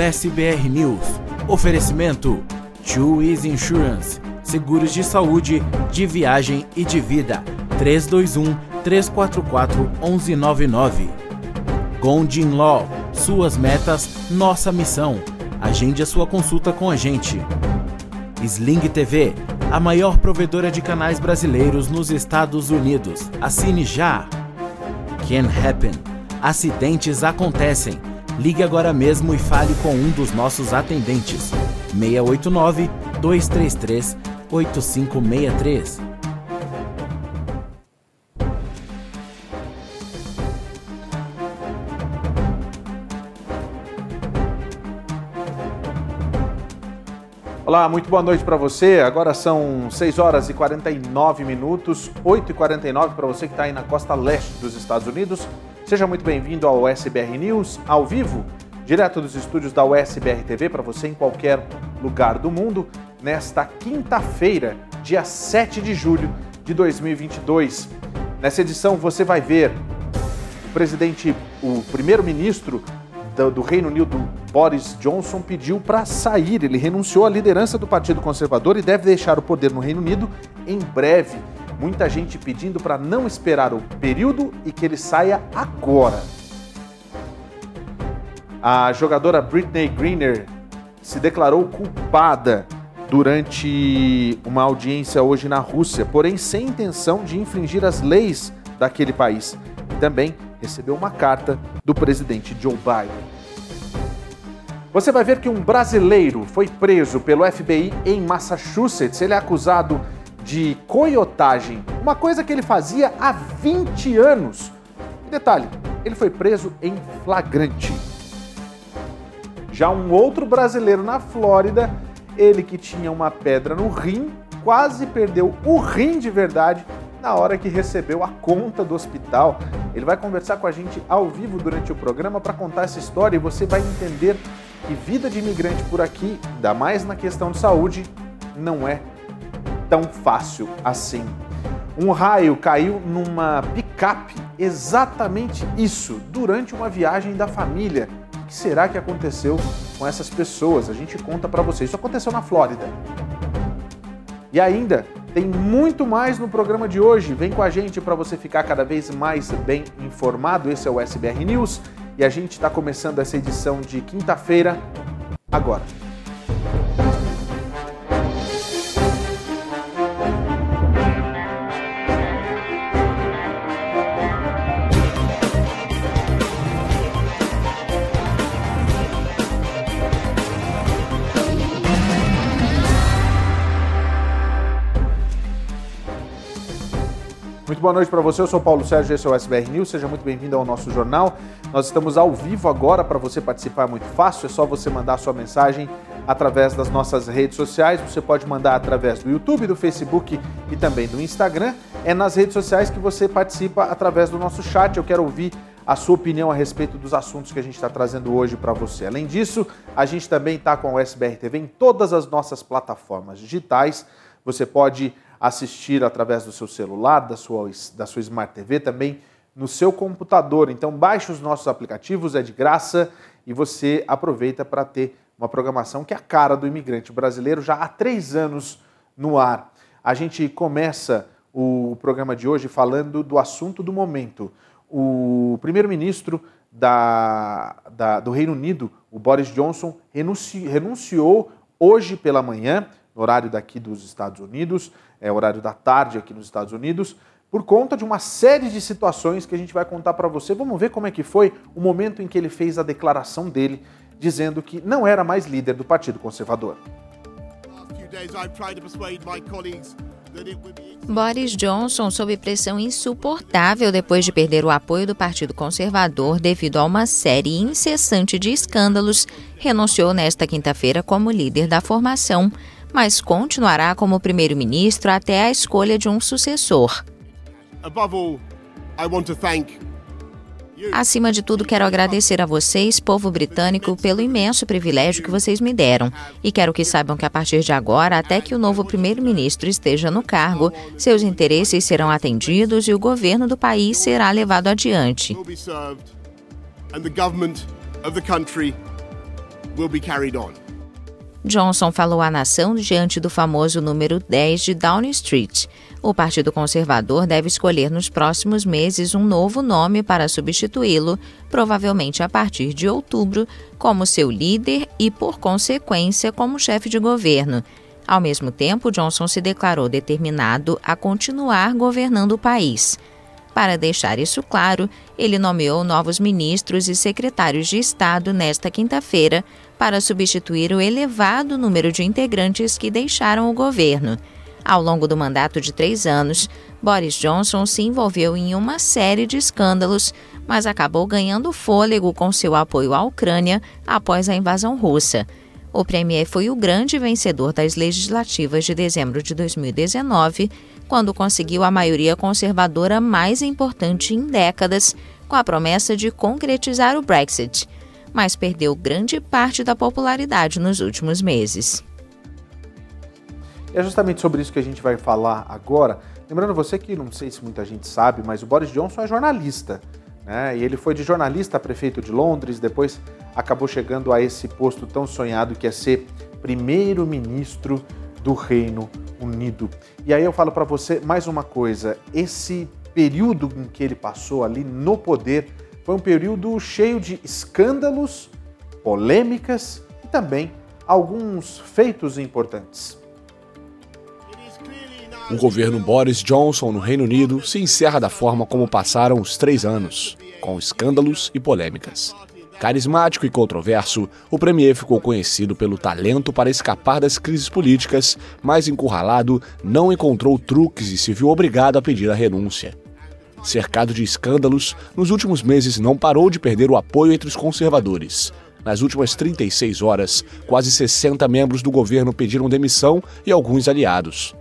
USBR News. Oferecimento: Two Easy Insurance. Seguros de saúde, de viagem e de vida. 321 344 1199. Gondin Law. Suas metas, nossa missão. Agende a sua consulta com a gente. Sling TV, a maior provedora de canais brasileiros nos Estados Unidos. Assine já. Can Happen. Acidentes acontecem. Ligue agora mesmo e fale com um dos nossos atendentes. 689 233 8563. Olá, muito boa noite para você. Agora são 6 horas e 49 minutos, 8 e 49 para você que está aí na costa leste dos Estados Unidos. Seja muito bem-vindo ao USBR News, ao vivo, direto dos estúdios da USBR TV para você em qualquer lugar do mundo, nesta quinta-feira, dia 7 de julho de 2022. Nessa edição você vai ver o presidente, o primeiro-ministro do, do Reino Unido, Boris Johnson, pediu para sair. Ele renunciou à liderança do Partido Conservador e deve deixar o poder no Reino Unido em breve. Muita gente pedindo para não esperar o período e que ele saia agora. A jogadora Britney Greener se declarou culpada durante uma audiência hoje na Rússia, porém sem intenção de infringir as leis daquele país. E também recebeu uma carta do presidente Joe Biden. Você vai ver que um brasileiro foi preso pelo FBI em Massachusetts. Ele é acusado de coiotagem, uma coisa que ele fazia há 20 anos. E detalhe, ele foi preso em flagrante. Já um outro brasileiro na Flórida, ele que tinha uma pedra no rim, quase perdeu o rim de verdade na hora que recebeu a conta do hospital. Ele vai conversar com a gente ao vivo durante o programa para contar essa história e você vai entender que vida de imigrante por aqui, ainda mais na questão de saúde, não é tão fácil assim. Um raio caiu numa picape, exatamente isso, durante uma viagem da família. O que será que aconteceu com essas pessoas? A gente conta para vocês. Isso aconteceu na Flórida. E ainda tem muito mais no programa de hoje. Vem com a gente para você ficar cada vez mais bem informado. Esse é o SBR News e a gente está começando essa edição de quinta-feira agora. Muito boa noite para você, eu sou Paulo Sérgio, esse é o SBR News, seja muito bem-vindo ao nosso jornal. Nós estamos ao vivo agora, para você participar é muito fácil, é só você mandar sua mensagem através das nossas redes sociais, você pode mandar através do YouTube, do Facebook e também do Instagram. É nas redes sociais que você participa através do nosso chat, eu quero ouvir a sua opinião a respeito dos assuntos que a gente está trazendo hoje para você. Além disso, a gente também está com o SBR TV em todas as nossas plataformas digitais, você pode assistir através do seu celular, da sua, da sua Smart TV, também no seu computador. Então baixe os nossos aplicativos, é de graça e você aproveita para ter uma programação que é a cara do imigrante brasileiro já há três anos no ar. A gente começa o programa de hoje falando do assunto do momento. O primeiro-ministro da, da, do Reino Unido, o Boris Johnson, renunci, renunciou hoje pela manhã, no horário daqui dos Estados Unidos, é horário da tarde aqui nos Estados Unidos, por conta de uma série de situações que a gente vai contar para você. Vamos ver como é que foi o momento em que ele fez a declaração dele, dizendo que não era mais líder do Partido Conservador. Boris Johnson, sob pressão insuportável depois de perder o apoio do Partido Conservador devido a uma série incessante de escândalos, renunciou nesta quinta-feira como líder da formação mas continuará como primeiro-ministro até a escolha de um sucessor. Acima de tudo, quero agradecer a vocês, povo britânico, pelo imenso privilégio que vocês me deram. E quero que saibam que a partir de agora, até que o novo primeiro-ministro esteja no cargo, seus interesses serão atendidos e o governo do país será levado adiante will be carried on. Johnson falou à nação diante do famoso número 10 de Downing Street. O Partido Conservador deve escolher nos próximos meses um novo nome para substituí-lo, provavelmente a partir de outubro, como seu líder e, por consequência, como chefe de governo. Ao mesmo tempo, Johnson se declarou determinado a continuar governando o país. Para deixar isso claro, ele nomeou novos ministros e secretários de Estado nesta quinta-feira para substituir o elevado número de integrantes que deixaram o governo. Ao longo do mandato de três anos, Boris Johnson se envolveu em uma série de escândalos, mas acabou ganhando fôlego com seu apoio à Ucrânia após a invasão russa. O premier foi o grande vencedor das legislativas de dezembro de 2019, quando conseguiu a maioria conservadora mais importante em décadas, com a promessa de concretizar o Brexit, mas perdeu grande parte da popularidade nos últimos meses. É justamente sobre isso que a gente vai falar agora. Lembrando você que não sei se muita gente sabe, mas o Boris Johnson é jornalista. Né? E ele foi de jornalista a prefeito de Londres, depois acabou chegando a esse posto tão sonhado que é ser primeiro-ministro do Reino Unido. E aí eu falo para você mais uma coisa: esse período em que ele passou ali no poder foi um período cheio de escândalos, polêmicas e também alguns feitos importantes. O governo Boris Johnson no Reino Unido se encerra da forma como passaram os três anos, com escândalos e polêmicas. Carismático e controverso, o premier ficou conhecido pelo talento para escapar das crises políticas, mas encurralado, não encontrou truques e se viu obrigado a pedir a renúncia. Cercado de escândalos, nos últimos meses não parou de perder o apoio entre os conservadores. Nas últimas 36 horas, quase 60 membros do governo pediram demissão e alguns aliados.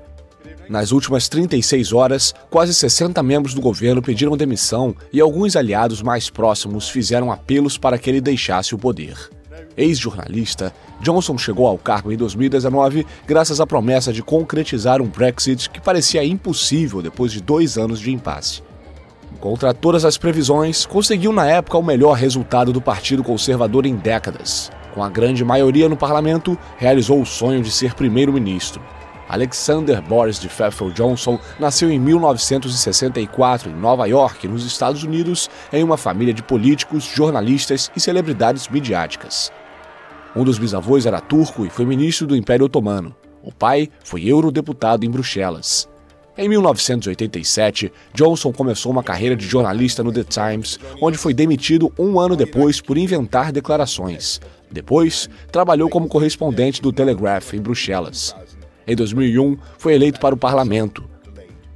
Nas últimas 36 horas, quase 60 membros do governo pediram demissão e alguns aliados mais próximos fizeram apelos para que ele deixasse o poder. Ex-jornalista, Johnson chegou ao cargo em 2019 graças à promessa de concretizar um Brexit que parecia impossível depois de dois anos de impasse. Contra todas as previsões, conseguiu na época o melhor resultado do Partido Conservador em décadas. Com a grande maioria no parlamento, realizou o sonho de ser primeiro-ministro. Alexander Boris de Pfeffel Johnson nasceu em 1964 em Nova York, nos Estados Unidos, em uma família de políticos, jornalistas e celebridades midiáticas. Um dos bisavôs era turco e foi ministro do Império Otomano. O pai foi eurodeputado em Bruxelas. Em 1987, Johnson começou uma carreira de jornalista no The Times, onde foi demitido um ano depois por inventar declarações. Depois, trabalhou como correspondente do Telegraph em Bruxelas. Em 2001, foi eleito para o parlamento.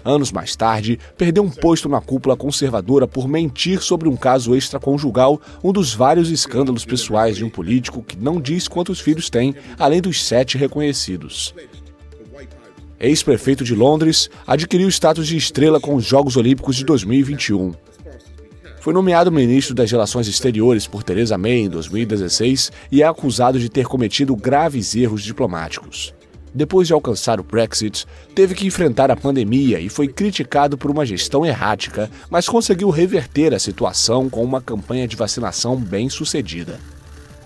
Anos mais tarde, perdeu um posto na cúpula conservadora por mentir sobre um caso extraconjugal, um dos vários escândalos pessoais de um político que não diz quantos filhos tem, além dos sete reconhecidos. Ex-prefeito de Londres, adquiriu status de estrela com os Jogos Olímpicos de 2021. Foi nomeado ministro das Relações Exteriores por Theresa May em 2016 e é acusado de ter cometido graves erros diplomáticos depois de alcançar o Brexit, teve que enfrentar a pandemia e foi criticado por uma gestão errática, mas conseguiu reverter a situação com uma campanha de vacinação bem sucedida.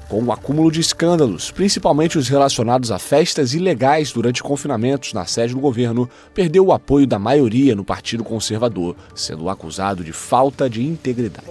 Com o acúmulo de escândalos, principalmente os relacionados a festas ilegais durante confinamentos na sede do governo, perdeu o apoio da maioria no Partido Conservador, sendo acusado de falta de integridade.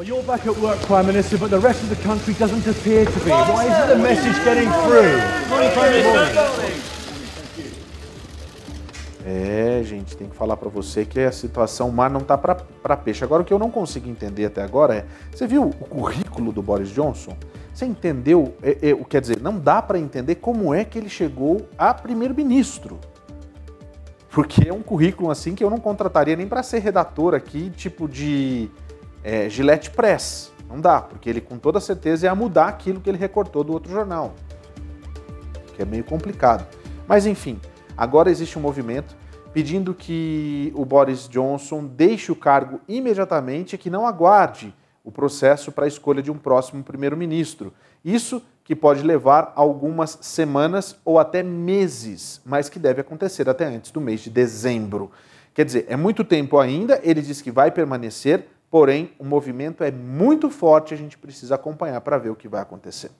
É, gente, tem que falar para você que a situação, mar não tá para peixe. Agora, o que eu não consigo entender até agora é: você viu o currículo do Boris Johnson? Você entendeu? É, é, quer dizer, não dá para entender como é que ele chegou a primeiro-ministro. Porque é um currículo assim que eu não contrataria nem para ser redator aqui, tipo de é, Gillette Press. Não dá, porque ele com toda certeza ia mudar aquilo que ele recortou do outro jornal. Que é meio complicado. Mas enfim, Agora existe um movimento pedindo que o Boris Johnson deixe o cargo imediatamente e que não aguarde o processo para a escolha de um próximo primeiro-ministro. Isso que pode levar algumas semanas ou até meses, mas que deve acontecer até antes do mês de dezembro. Quer dizer, é muito tempo ainda, ele diz que vai permanecer, porém o movimento é muito forte, a gente precisa acompanhar para ver o que vai acontecer.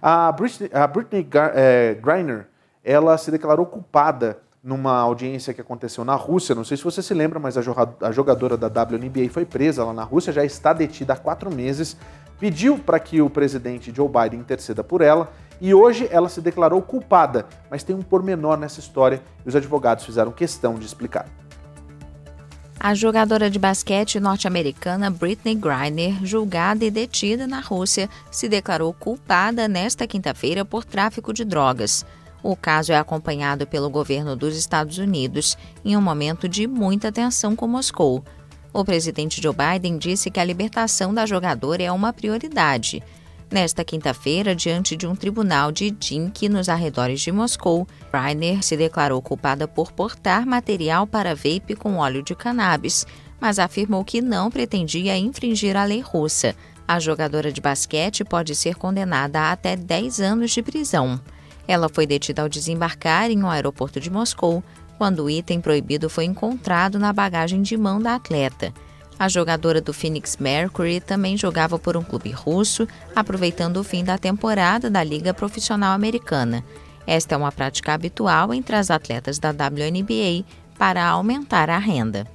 A Britney, a Britney é, Griner, ela se declarou culpada numa audiência que aconteceu na Rússia. Não sei se você se lembra, mas a jogadora da WNBA foi presa lá na Rússia, já está detida há quatro meses. Pediu para que o presidente Joe Biden interceda por ela e hoje ela se declarou culpada. Mas tem um pormenor nessa história e os advogados fizeram questão de explicar. A jogadora de basquete norte-americana Britney Griner, julgada e detida na Rússia, se declarou culpada nesta quinta-feira por tráfico de drogas. O caso é acompanhado pelo governo dos Estados Unidos em um momento de muita tensão com Moscou. O presidente Joe Biden disse que a libertação da jogadora é uma prioridade. Nesta quinta-feira, diante de um tribunal de Dink nos arredores de Moscou, Reiner se declarou culpada por portar material para vape com óleo de cannabis, mas afirmou que não pretendia infringir a lei russa. A jogadora de basquete pode ser condenada a até 10 anos de prisão. Ela foi detida ao desembarcar em um aeroporto de Moscou, quando o item proibido foi encontrado na bagagem de mão da atleta. A jogadora do Phoenix Mercury também jogava por um clube russo, aproveitando o fim da temporada da Liga Profissional Americana. Esta é uma prática habitual entre as atletas da WNBA para aumentar a renda.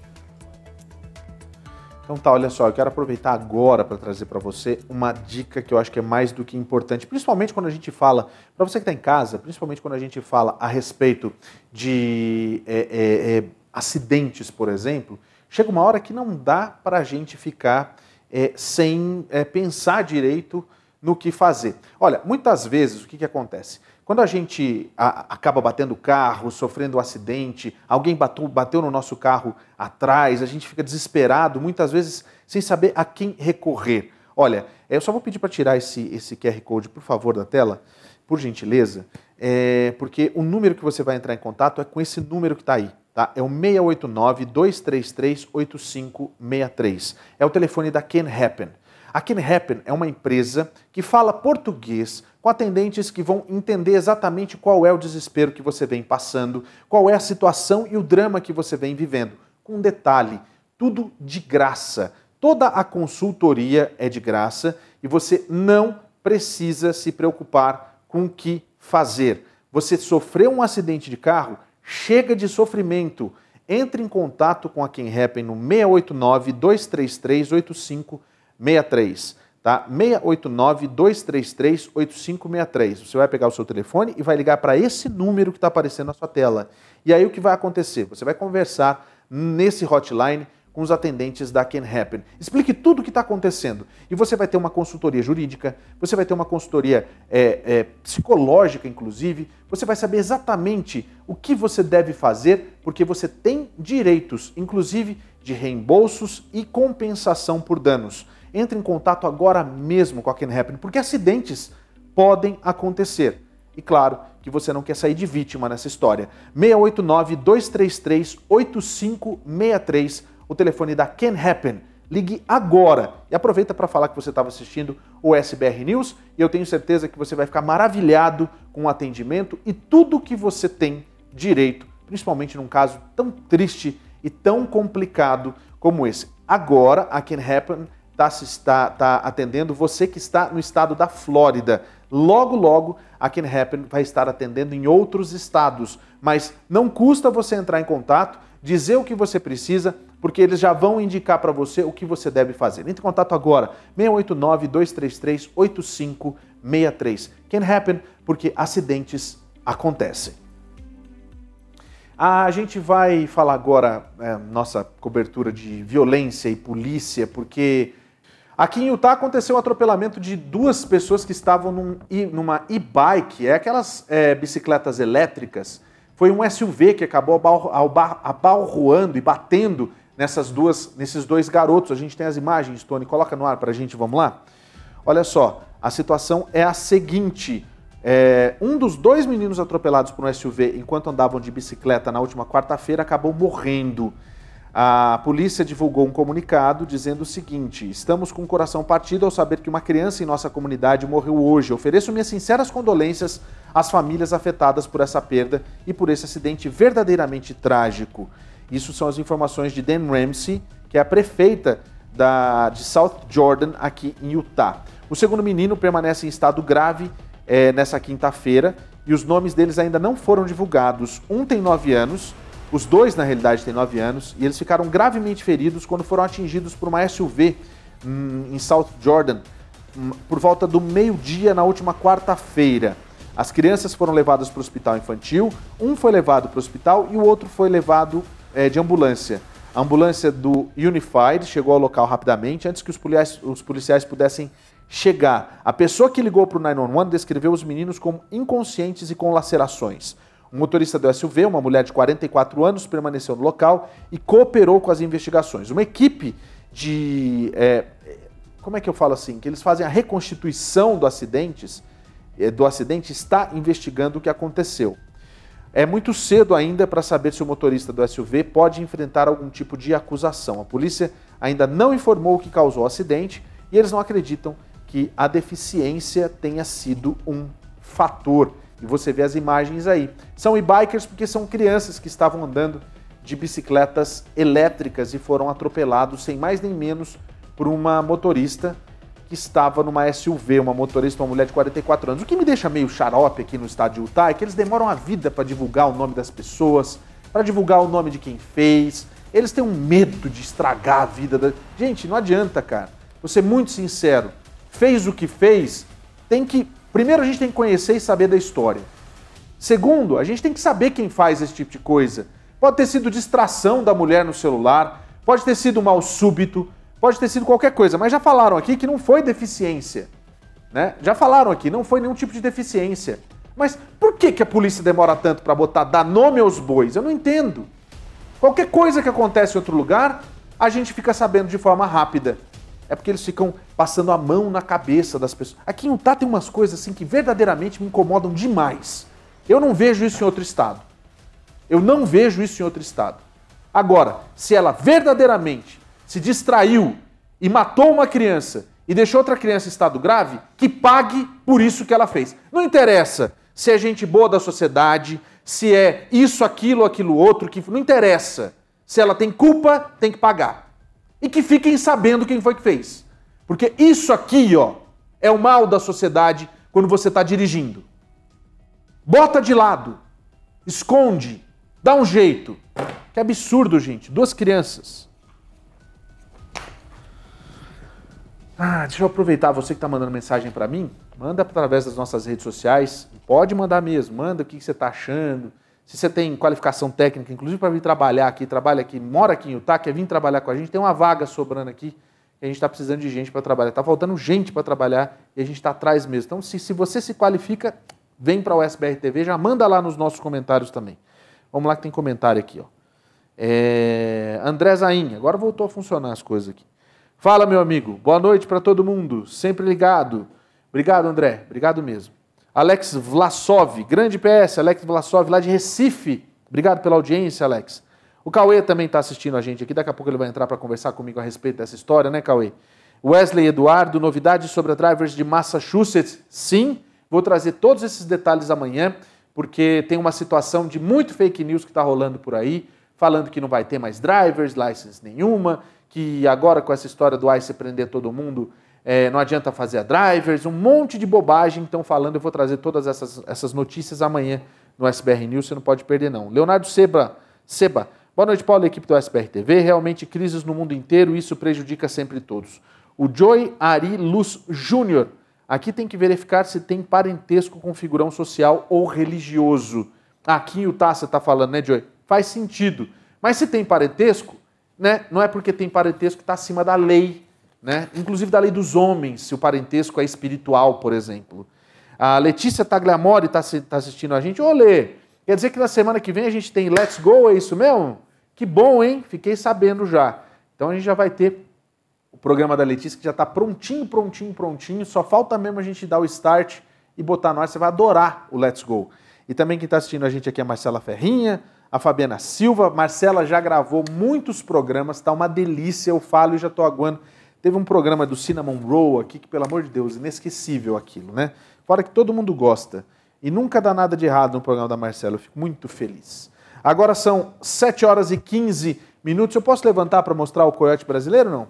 Então tá, olha só, eu quero aproveitar agora para trazer para você uma dica que eu acho que é mais do que importante, principalmente quando a gente fala, para você que está em casa, principalmente quando a gente fala a respeito de é, é, é, acidentes, por exemplo, chega uma hora que não dá para a gente ficar é, sem é, pensar direito no que fazer. Olha, muitas vezes o que, que acontece? Quando a gente a, acaba batendo o carro, sofrendo um acidente, alguém bateu, bateu no nosso carro atrás, a gente fica desesperado, muitas vezes sem saber a quem recorrer. Olha, eu só vou pedir para tirar esse, esse QR Code, por favor, da tela, por gentileza, é, porque o número que você vai entrar em contato é com esse número que está aí. Tá? É o 689-233-8563. É o telefone da Can Happen. A Can Happen é uma empresa que fala português com atendentes que vão entender exatamente qual é o desespero que você vem passando, qual é a situação e o drama que você vem vivendo. Com um detalhe, tudo de graça. Toda a consultoria é de graça e você não precisa se preocupar com o que fazer. Você sofreu um acidente de carro? Chega de sofrimento. Entre em contato com a Quem Happen no 689 233 8563 tá? 689-233-8563. Você vai pegar o seu telefone e vai ligar para esse número que está aparecendo na sua tela. E aí o que vai acontecer? Você vai conversar nesse hotline com os atendentes da Can Happen. Explique tudo o que está acontecendo. E você vai ter uma consultoria jurídica, você vai ter uma consultoria é, é, psicológica, inclusive. Você vai saber exatamente o que você deve fazer, porque você tem direitos, inclusive de reembolsos e compensação por danos. Entre em contato agora mesmo com a Can Happen, porque acidentes podem acontecer. E claro que você não quer sair de vítima nessa história. 689-233-8563, o telefone da Can Happen. Ligue agora e aproveita para falar que você estava assistindo o SBR News e eu tenho certeza que você vai ficar maravilhado com o atendimento e tudo que você tem direito, principalmente num caso tão triste e tão complicado como esse. Agora, a Can Happen está, tá atendendo você que está no estado da Flórida. Logo, logo, a Can Happen vai estar atendendo em outros estados. Mas não custa você entrar em contato, dizer o que você precisa, porque eles já vão indicar para você o que você deve fazer. Entre em contato agora, 689-233-8563. Can Happen, porque acidentes acontecem. A gente vai falar agora é, nossa cobertura de violência e polícia, porque Aqui em Utah aconteceu o um atropelamento de duas pessoas que estavam num, numa e-bike, é aquelas é, bicicletas elétricas. Foi um SUV que acabou abalroando e batendo nessas duas, nesses dois garotos. A gente tem as imagens, Tony, coloca no ar para a gente, vamos lá? Olha só, a situação é a seguinte. É, um dos dois meninos atropelados por um SUV enquanto andavam de bicicleta na última quarta-feira acabou morrendo. A polícia divulgou um comunicado dizendo o seguinte: Estamos com o coração partido ao saber que uma criança em nossa comunidade morreu hoje. Ofereço minhas sinceras condolências às famílias afetadas por essa perda e por esse acidente verdadeiramente trágico. Isso são as informações de Dan Ramsey, que é a prefeita da, de South Jordan, aqui em Utah. O segundo menino permanece em estado grave é, nessa quinta-feira e os nomes deles ainda não foram divulgados. Um tem nove anos, os dois na realidade têm nove anos, e eles ficaram gravemente feridos quando foram atingidos por uma SUV hum, em South Jordan hum, por volta do meio-dia na última quarta-feira. As crianças foram levadas para o hospital infantil, um foi levado para o hospital e o outro foi levado é, de ambulância. A ambulância do Unified chegou ao local rapidamente antes que os policiais, os policiais pudessem chegar. A pessoa que ligou para o 911 descreveu os meninos como inconscientes e com lacerações. O motorista do SUV, uma mulher de 44 anos, permaneceu no local e cooperou com as investigações. Uma equipe de. É, como é que eu falo assim? Que eles fazem a reconstituição do acidentes eh, do acidente está investigando o que aconteceu. É muito cedo ainda para saber se o motorista do SUV pode enfrentar algum tipo de acusação. A polícia ainda não informou o que causou o acidente e eles não acreditam que a deficiência tenha sido um fator. E você vê as imagens aí. São e-bikers porque são crianças que estavam andando de bicicletas elétricas e foram atropelados sem mais nem menos por uma motorista que estava numa SUV, uma motorista, uma mulher de 44 anos. O que me deixa meio xarope aqui no estado de Utah é que eles demoram a vida para divulgar o nome das pessoas, para divulgar o nome de quem fez. Eles têm um medo de estragar a vida da. Gente, não adianta, cara. Vou ser muito sincero. Fez o que fez, tem que. Primeiro, a gente tem que conhecer e saber da história. Segundo, a gente tem que saber quem faz esse tipo de coisa. Pode ter sido distração da mulher no celular, pode ter sido mal súbito, Pode ter sido qualquer coisa, mas já falaram aqui que não foi deficiência. Né? Já falaram aqui, não foi nenhum tipo de deficiência. Mas por que, que a polícia demora tanto para botar dar nome aos bois? Eu não entendo. Qualquer coisa que acontece em outro lugar, a gente fica sabendo de forma rápida. É porque eles ficam passando a mão na cabeça das pessoas. Aqui em Utah tem umas coisas assim que verdadeiramente me incomodam demais. Eu não vejo isso em outro estado. Eu não vejo isso em outro estado. Agora, se ela verdadeiramente se distraiu e matou uma criança e deixou outra criança em estado grave, que pague por isso que ela fez. Não interessa se é gente boa da sociedade, se é isso, aquilo, aquilo outro, que não interessa. Se ela tem culpa, tem que pagar. E que fiquem sabendo quem foi que fez. Porque isso aqui, ó, é o mal da sociedade quando você está dirigindo. Bota de lado, esconde, dá um jeito. Que absurdo, gente. Duas crianças. Ah, deixa eu aproveitar você que está mandando mensagem para mim, manda através das nossas redes sociais, pode mandar mesmo, manda o que você está achando, se você tem qualificação técnica, inclusive para vir trabalhar aqui, trabalha aqui, mora aqui em Utah, quer vir trabalhar com a gente, tem uma vaga sobrando aqui, e a gente está precisando de gente para trabalhar, está faltando gente para trabalhar e a gente está atrás mesmo. Então, se, se você se qualifica, vem para o SBR TV, já manda lá nos nossos comentários também. Vamos lá que tem comentário aqui, ó. É... André Zain, agora voltou a funcionar as coisas aqui. Fala, meu amigo. Boa noite para todo mundo. Sempre ligado. Obrigado, André. Obrigado mesmo. Alex Vlasov, grande PS, Alex Vlasov, lá de Recife. Obrigado pela audiência, Alex. O Cauê também está assistindo a gente aqui. Daqui a pouco ele vai entrar para conversar comigo a respeito dessa história, né, Cauê? Wesley Eduardo, novidades sobre a Drivers de Massachusetts. Sim, vou trazer todos esses detalhes amanhã, porque tem uma situação de muito fake news que está rolando por aí, falando que não vai ter mais drivers, license nenhuma, que agora com essa história do ICE prender todo mundo, é, não adianta fazer a drivers, um monte de bobagem estão falando. Eu vou trazer todas essas, essas notícias amanhã no SBR News, você não pode perder não. Leonardo Seba, Seba, boa noite Paulo, equipe do SBR TV. Realmente crises no mundo inteiro, isso prejudica sempre todos. O Joy Ari Luz Júnior, aqui tem que verificar se tem parentesco com figurão social ou religioso. Aqui o você está falando, né, Joy? Faz sentido. Mas se tem parentesco, né, não é porque tem parentesco que está acima da lei, né? inclusive da lei dos homens, se o parentesco é espiritual, por exemplo. A Letícia Tagliamori está tá assistindo a gente. Ô, Lê, quer dizer que na semana que vem a gente tem Let's Go, é isso mesmo? Que bom, hein? Fiquei sabendo já. Então a gente já vai ter o programa da Letícia que já está prontinho, prontinho, prontinho. Só falta mesmo a gente dar o start e botar ar. Você vai adorar o Let's Go. E também quem está assistindo a gente aqui é a Marcela Ferrinha, a Fabiana Silva. Marcela já gravou muitos programas, está uma delícia. Eu falo e já estou aguando. Teve um programa do Cinnamon Roll aqui, que, pelo amor de Deus, inesquecível aquilo, né? Fora que todo mundo gosta. E nunca dá nada de errado no programa da Marcela. Eu fico muito feliz. Agora são 7 horas e 15 minutos. Eu posso levantar para mostrar o coiote brasileiro não?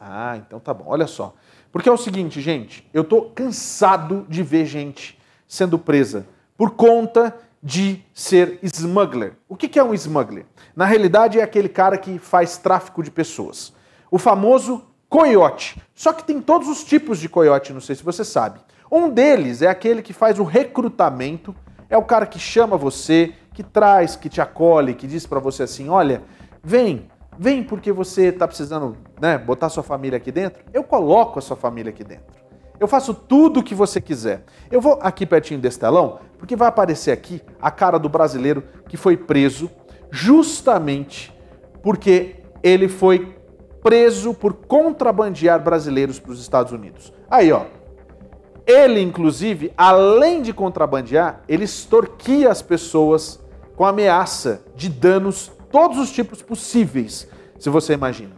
Ah, então tá bom. Olha só. Porque é o seguinte, gente, eu tô cansado de ver gente sendo presa por conta de ser smuggler. O que é um smuggler? Na realidade, é aquele cara que faz tráfico de pessoas. O famoso coiote. Só que tem todos os tipos de coiote, não sei se você sabe. Um deles é aquele que faz o recrutamento, é o cara que chama você, que traz, que te acolhe, que diz para você assim: olha, vem, vem porque você está precisando né, botar sua família aqui dentro. Eu coloco a sua família aqui dentro. Eu faço tudo o que você quiser. Eu vou aqui pertinho desse telão, porque vai aparecer aqui a cara do brasileiro que foi preso justamente porque ele foi preso por contrabandear brasileiros para os Estados Unidos. Aí, ó. Ele, inclusive, além de contrabandear, ele extorquia as pessoas com ameaça de danos, todos os tipos possíveis, se você imagina.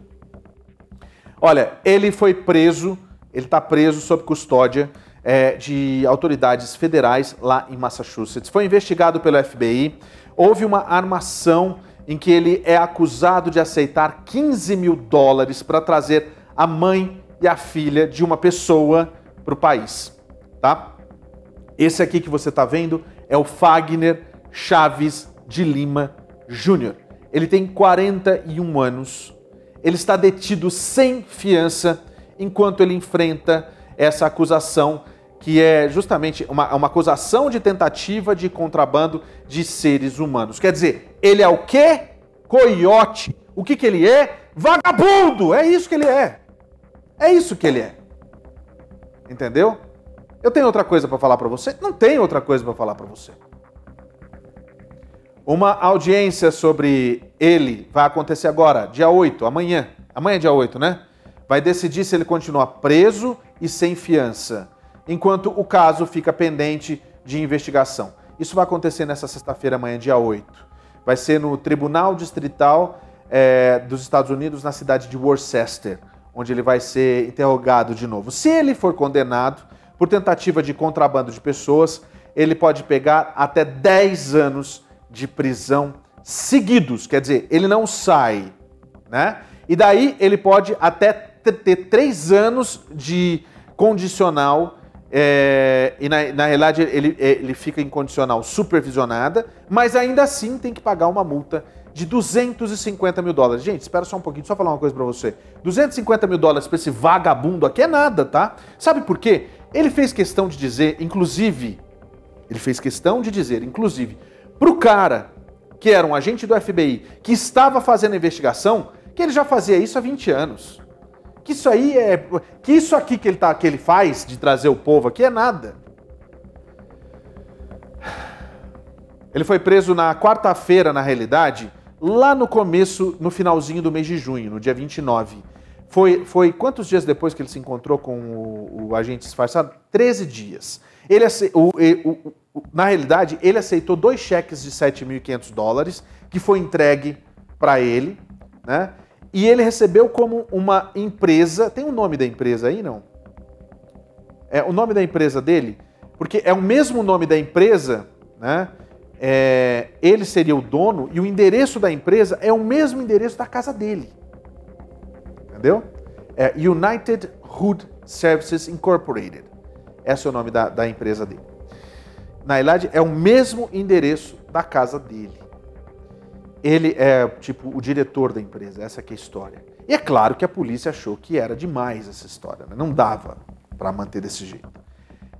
Olha, ele foi preso ele está preso sob custódia é, de autoridades federais lá em Massachusetts. Foi investigado pelo FBI. Houve uma armação em que ele é acusado de aceitar 15 mil dólares para trazer a mãe e a filha de uma pessoa para o país. Tá? Esse aqui que você está vendo é o Fagner Chaves de Lima Jr. Ele tem 41 anos. Ele está detido sem fiança enquanto ele enfrenta essa acusação que é justamente uma, uma acusação de tentativa de contrabando de seres humanos. Quer dizer, ele é o quê? Coiote. O que, que ele é? Vagabundo! É isso que ele é. É isso que ele é. Entendeu? Eu tenho outra coisa para falar para você? Não tenho outra coisa para falar para você. Uma audiência sobre ele vai acontecer agora, dia 8, amanhã. Amanhã é dia 8, né? vai decidir se ele continua preso e sem fiança, enquanto o caso fica pendente de investigação. Isso vai acontecer nessa sexta-feira, amanhã, dia 8. Vai ser no Tribunal Distrital é, dos Estados Unidos, na cidade de Worcester, onde ele vai ser interrogado de novo. Se ele for condenado por tentativa de contrabando de pessoas, ele pode pegar até 10 anos de prisão seguidos, quer dizer, ele não sai, né? E daí ele pode até ter três anos de condicional é, e na, na realidade ele, é, ele fica em condicional supervisionada, mas ainda assim tem que pagar uma multa de 250 mil dólares. Gente, espera só um pouquinho, só falar uma coisa para você. 250 mil dólares para esse vagabundo aqui é nada, tá? Sabe por quê? Ele fez questão de dizer, inclusive, ele fez questão de dizer, inclusive, pro cara que era um agente do FBI que estava fazendo a investigação, que ele já fazia isso há 20 anos. Que isso aí é. Que isso aqui que ele, tá, que ele faz de trazer o povo aqui é nada. Ele foi preso na quarta-feira, na realidade, lá no começo, no finalzinho do mês de junho, no dia 29. Foi, foi quantos dias depois que ele se encontrou com o, o agente disfarçado? 13 dias. Ele, o, o, o, na realidade, ele aceitou dois cheques de 7.500 dólares, que foi entregue para ele, né? E ele recebeu como uma empresa. Tem o um nome da empresa aí, não? É o nome da empresa dele, porque é o mesmo nome da empresa, né? É, ele seria o dono e o endereço da empresa é o mesmo endereço da casa dele. Entendeu? É United Hood Services Incorporated. Esse é o nome da, da empresa dele. Na verdade, é o mesmo endereço da casa dele. Ele é, tipo, o diretor da empresa, essa é a história. E é claro que a polícia achou que era demais essa história, né? não dava para manter desse jeito.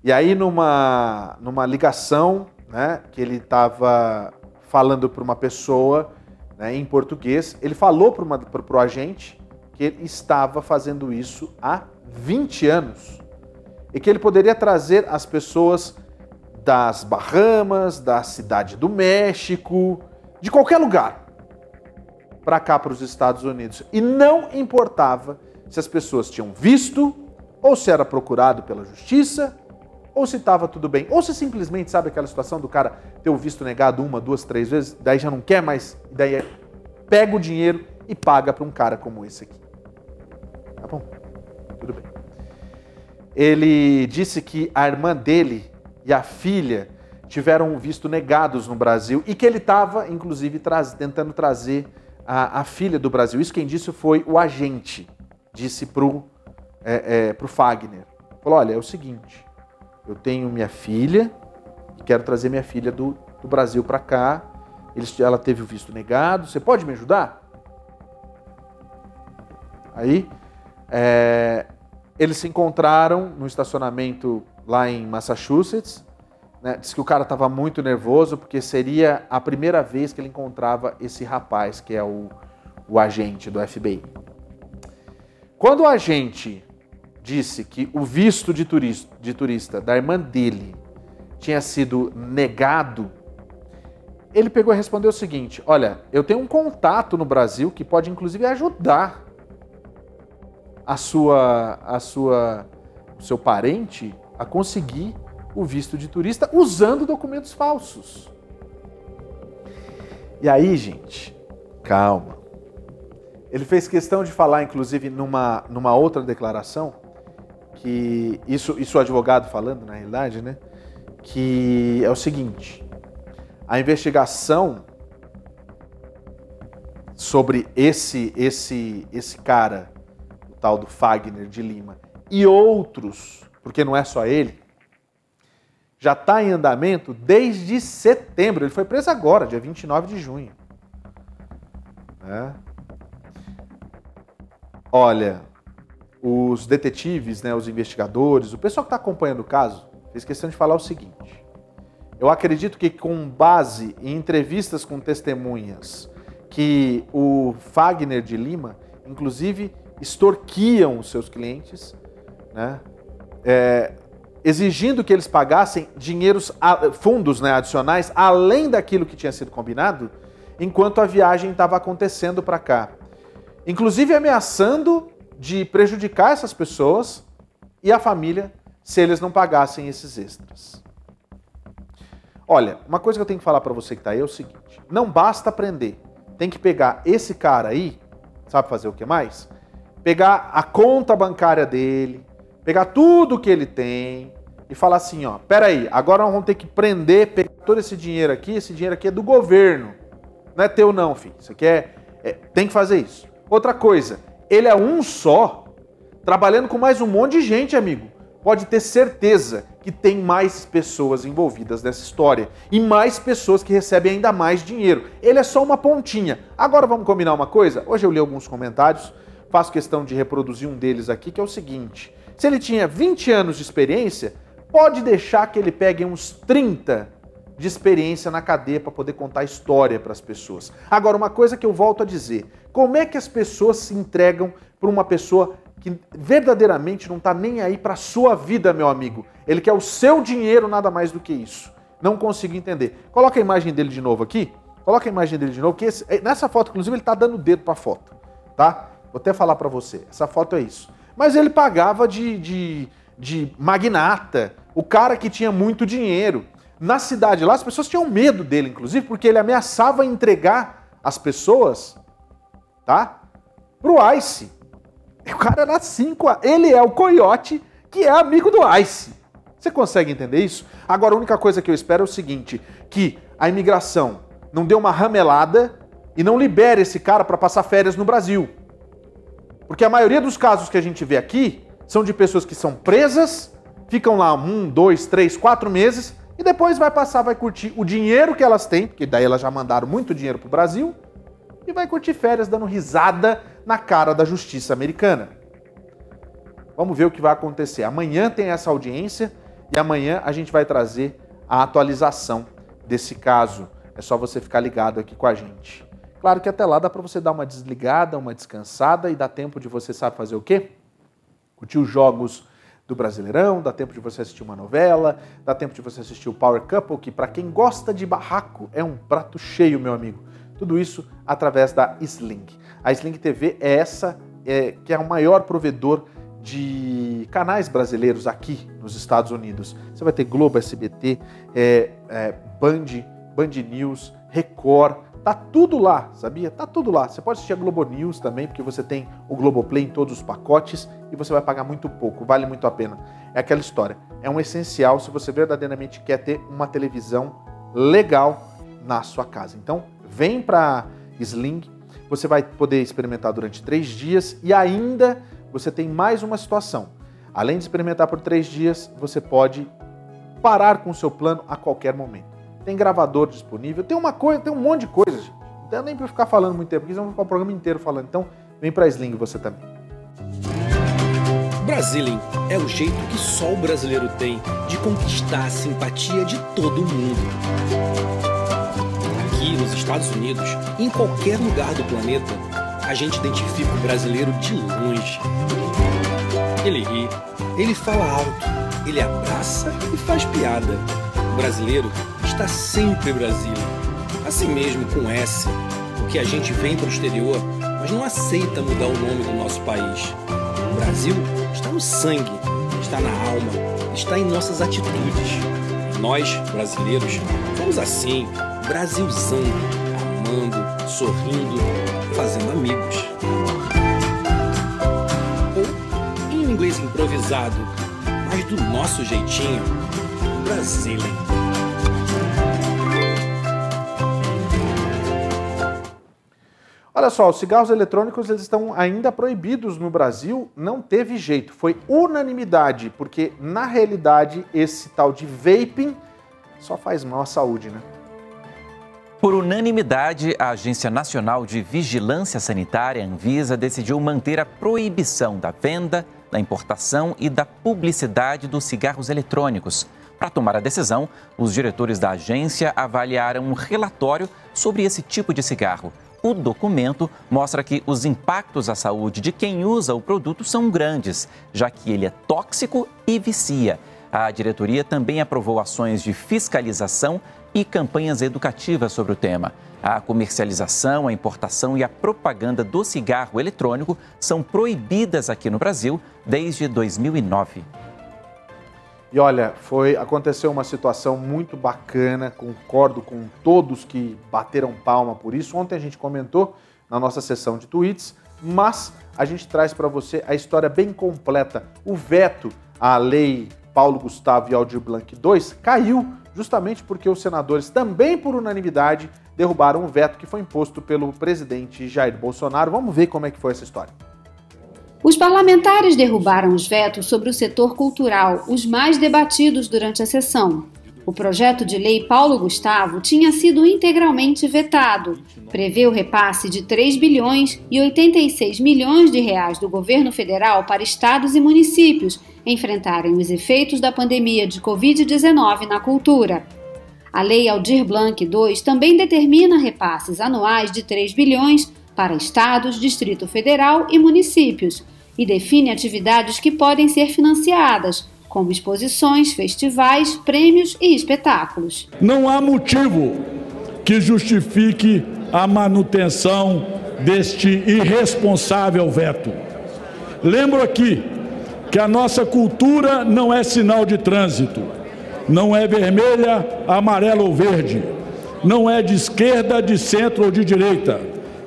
E aí, numa, numa ligação, né, que ele estava falando para uma pessoa né, em português, ele falou para o agente que ele estava fazendo isso há 20 anos e que ele poderia trazer as pessoas das Bahamas, da cidade do México, de qualquer lugar para cá, para os Estados Unidos. E não importava se as pessoas tinham visto, ou se era procurado pela justiça, ou se estava tudo bem. Ou se simplesmente, sabe aquela situação do cara ter o visto negado uma, duas, três vezes, daí já não quer mais, daí é, pega o dinheiro e paga para um cara como esse aqui. Tá bom? Tudo bem. Ele disse que a irmã dele e a filha tiveram visto negados no Brasil e que ele estava, inclusive, tentando trazer a, a, filha do Brasil. Isso quem disse foi o agente, disse para o é, é, pro Fagner. Falou, olha, é o seguinte, eu tenho minha filha quero trazer minha filha do, do Brasil para cá. Eles, ela teve o visto negado. Você pode me ajudar? Aí, é, eles se encontraram no estacionamento lá em Massachusetts. Né? Que o cara estava muito nervoso porque seria a primeira vez que ele encontrava esse rapaz, que é o, o agente do FBI. Quando o agente disse que o visto de turista, de turista da irmã dele tinha sido negado, ele pegou e respondeu o seguinte: Olha, eu tenho um contato no Brasil que pode inclusive ajudar a sua, a sua, o seu parente a conseguir o visto de turista usando documentos falsos. E aí, gente, calma. Ele fez questão de falar, inclusive, numa, numa outra declaração, que isso, isso o advogado falando, na realidade, né? Que é o seguinte: a investigação sobre esse esse esse cara tal do Fagner de Lima, e outros, porque não é só ele, já está em andamento desde setembro. Ele foi preso agora, dia 29 de junho. É. Olha, os detetives, né, os investigadores, o pessoal que está acompanhando o caso, fez questão de falar o seguinte. Eu acredito que, com base em entrevistas com testemunhas, que o Fagner de Lima, inclusive, extorquiam os seus clientes, né? É, exigindo que eles pagassem dinheiros, fundos né, adicionais, além daquilo que tinha sido combinado, enquanto a viagem estava acontecendo para cá. Inclusive ameaçando de prejudicar essas pessoas e a família se eles não pagassem esses extras. Olha, uma coisa que eu tenho que falar para você que está aí é o seguinte: não basta aprender, tem que pegar esse cara aí, sabe fazer o que mais? pegar a conta bancária dele, pegar tudo que ele tem e falar assim, ó, peraí, agora nós vamos ter que prender, pegar todo esse dinheiro aqui, esse dinheiro aqui é do governo, não é teu não, filho, isso aqui é, é tem que fazer isso. Outra coisa, ele é um só, trabalhando com mais um monte de gente, amigo. Pode ter certeza que tem mais pessoas envolvidas nessa história e mais pessoas que recebem ainda mais dinheiro. Ele é só uma pontinha. Agora vamos combinar uma coisa? Hoje eu li alguns comentários faço questão de reproduzir um deles aqui, que é o seguinte: se ele tinha 20 anos de experiência, pode deixar que ele pegue uns 30 de experiência na cadeia para poder contar história para as pessoas. Agora, uma coisa que eu volto a dizer: como é que as pessoas se entregam para uma pessoa que verdadeiramente não está nem aí para a sua vida, meu amigo? Ele quer o seu dinheiro, nada mais do que isso. Não consigo entender. Coloca a imagem dele de novo aqui. Coloca a imagem dele de novo, que esse, nessa foto, inclusive, ele está dando o dedo para a foto, tá? Vou até falar para você. Essa foto é isso. Mas ele pagava de, de, de magnata, o cara que tinha muito dinheiro. Na cidade lá, as pessoas tinham medo dele, inclusive, porque ele ameaçava entregar as pessoas, tá? Pro Ice. O cara era cinco. Ele é o coiote que é amigo do Ice. Você consegue entender isso? Agora, a única coisa que eu espero é o seguinte: que a imigração não dê uma ramelada e não libere esse cara para passar férias no Brasil. Porque a maioria dos casos que a gente vê aqui são de pessoas que são presas, ficam lá um, dois, três, quatro meses e depois vai passar, vai curtir o dinheiro que elas têm, porque daí elas já mandaram muito dinheiro pro Brasil, e vai curtir férias dando risada na cara da justiça americana. Vamos ver o que vai acontecer. Amanhã tem essa audiência e amanhã a gente vai trazer a atualização desse caso. É só você ficar ligado aqui com a gente. Claro que até lá dá para você dar uma desligada, uma descansada e dá tempo de você sabe fazer o quê? Curtir os jogos do Brasileirão, dá tempo de você assistir uma novela, dá tempo de você assistir o Power Couple, que para quem gosta de barraco é um prato cheio, meu amigo. Tudo isso através da Sling. A Sling TV é essa é, que é o maior provedor de canais brasileiros aqui nos Estados Unidos. Você vai ter Globo, SBT, é, é, Band, Band News, Record, Tá tudo lá, sabia? Tá tudo lá. Você pode assistir a Globo News também, porque você tem o Globoplay em todos os pacotes e você vai pagar muito pouco, vale muito a pena. É aquela história. É um essencial se você verdadeiramente quer ter uma televisão legal na sua casa. Então, vem para Sling, você vai poder experimentar durante três dias e ainda você tem mais uma situação. Além de experimentar por três dias, você pode parar com o seu plano a qualquer momento. Tem gravador disponível, tem uma coisa, tem um monte de coisa. Não dá nem para ficar falando muito tempo, porque senão ficar o programa inteiro falando. Então, vem para Sling você também. Brasilim é o jeito que só o brasileiro tem de conquistar a simpatia de todo mundo. Aqui nos Estados Unidos, em qualquer lugar do planeta, a gente identifica o brasileiro de longe. Ele ri, ele fala alto, ele abraça e faz piada. O brasileiro está sempre Brasília. Assim mesmo com S, porque a gente vem para o exterior, mas não aceita mudar o nome do nosso país. O Brasil está no sangue, está na alma, está em nossas atitudes. Nós, brasileiros, somos assim, Brasilzando, amando, sorrindo, fazendo amigos. Ou, em inglês improvisado, mas do nosso jeitinho, Brasília. Olha só, os cigarros eletrônicos eles estão ainda proibidos no Brasil, não teve jeito, foi unanimidade, porque na realidade esse tal de vaping só faz mal à saúde, né? Por unanimidade, a Agência Nacional de Vigilância Sanitária, Anvisa, decidiu manter a proibição da venda, da importação e da publicidade dos cigarros eletrônicos. Para tomar a decisão, os diretores da agência avaliaram um relatório sobre esse tipo de cigarro. O documento mostra que os impactos à saúde de quem usa o produto são grandes, já que ele é tóxico e vicia. A diretoria também aprovou ações de fiscalização e campanhas educativas sobre o tema. A comercialização, a importação e a propaganda do cigarro eletrônico são proibidas aqui no Brasil desde 2009. E olha, foi aconteceu uma situação muito bacana, concordo com todos que bateram palma por isso. Ontem a gente comentou na nossa sessão de tweets, mas a gente traz para você a história bem completa. O veto à lei Paulo Gustavo e Aldir Blanc II caiu justamente porque os senadores, também por unanimidade, derrubaram o veto que foi imposto pelo presidente Jair Bolsonaro. Vamos ver como é que foi essa história. Os parlamentares derrubaram os vetos sobre o setor cultural, os mais debatidos durante a sessão. O projeto de lei Paulo Gustavo tinha sido integralmente vetado. Prevê o repasse de 3 bilhões e 86 milhões de reais do governo federal para estados e municípios enfrentarem os efeitos da pandemia de Covid-19 na cultura. A Lei Aldir Blanc II também determina repasses anuais de 3 bilhões para estados, Distrito Federal e municípios e define atividades que podem ser financiadas, como exposições, festivais, prêmios e espetáculos. Não há motivo que justifique a manutenção deste irresponsável veto. Lembro aqui que a nossa cultura não é sinal de trânsito, não é vermelha, amarela ou verde, não é de esquerda, de centro ou de direita,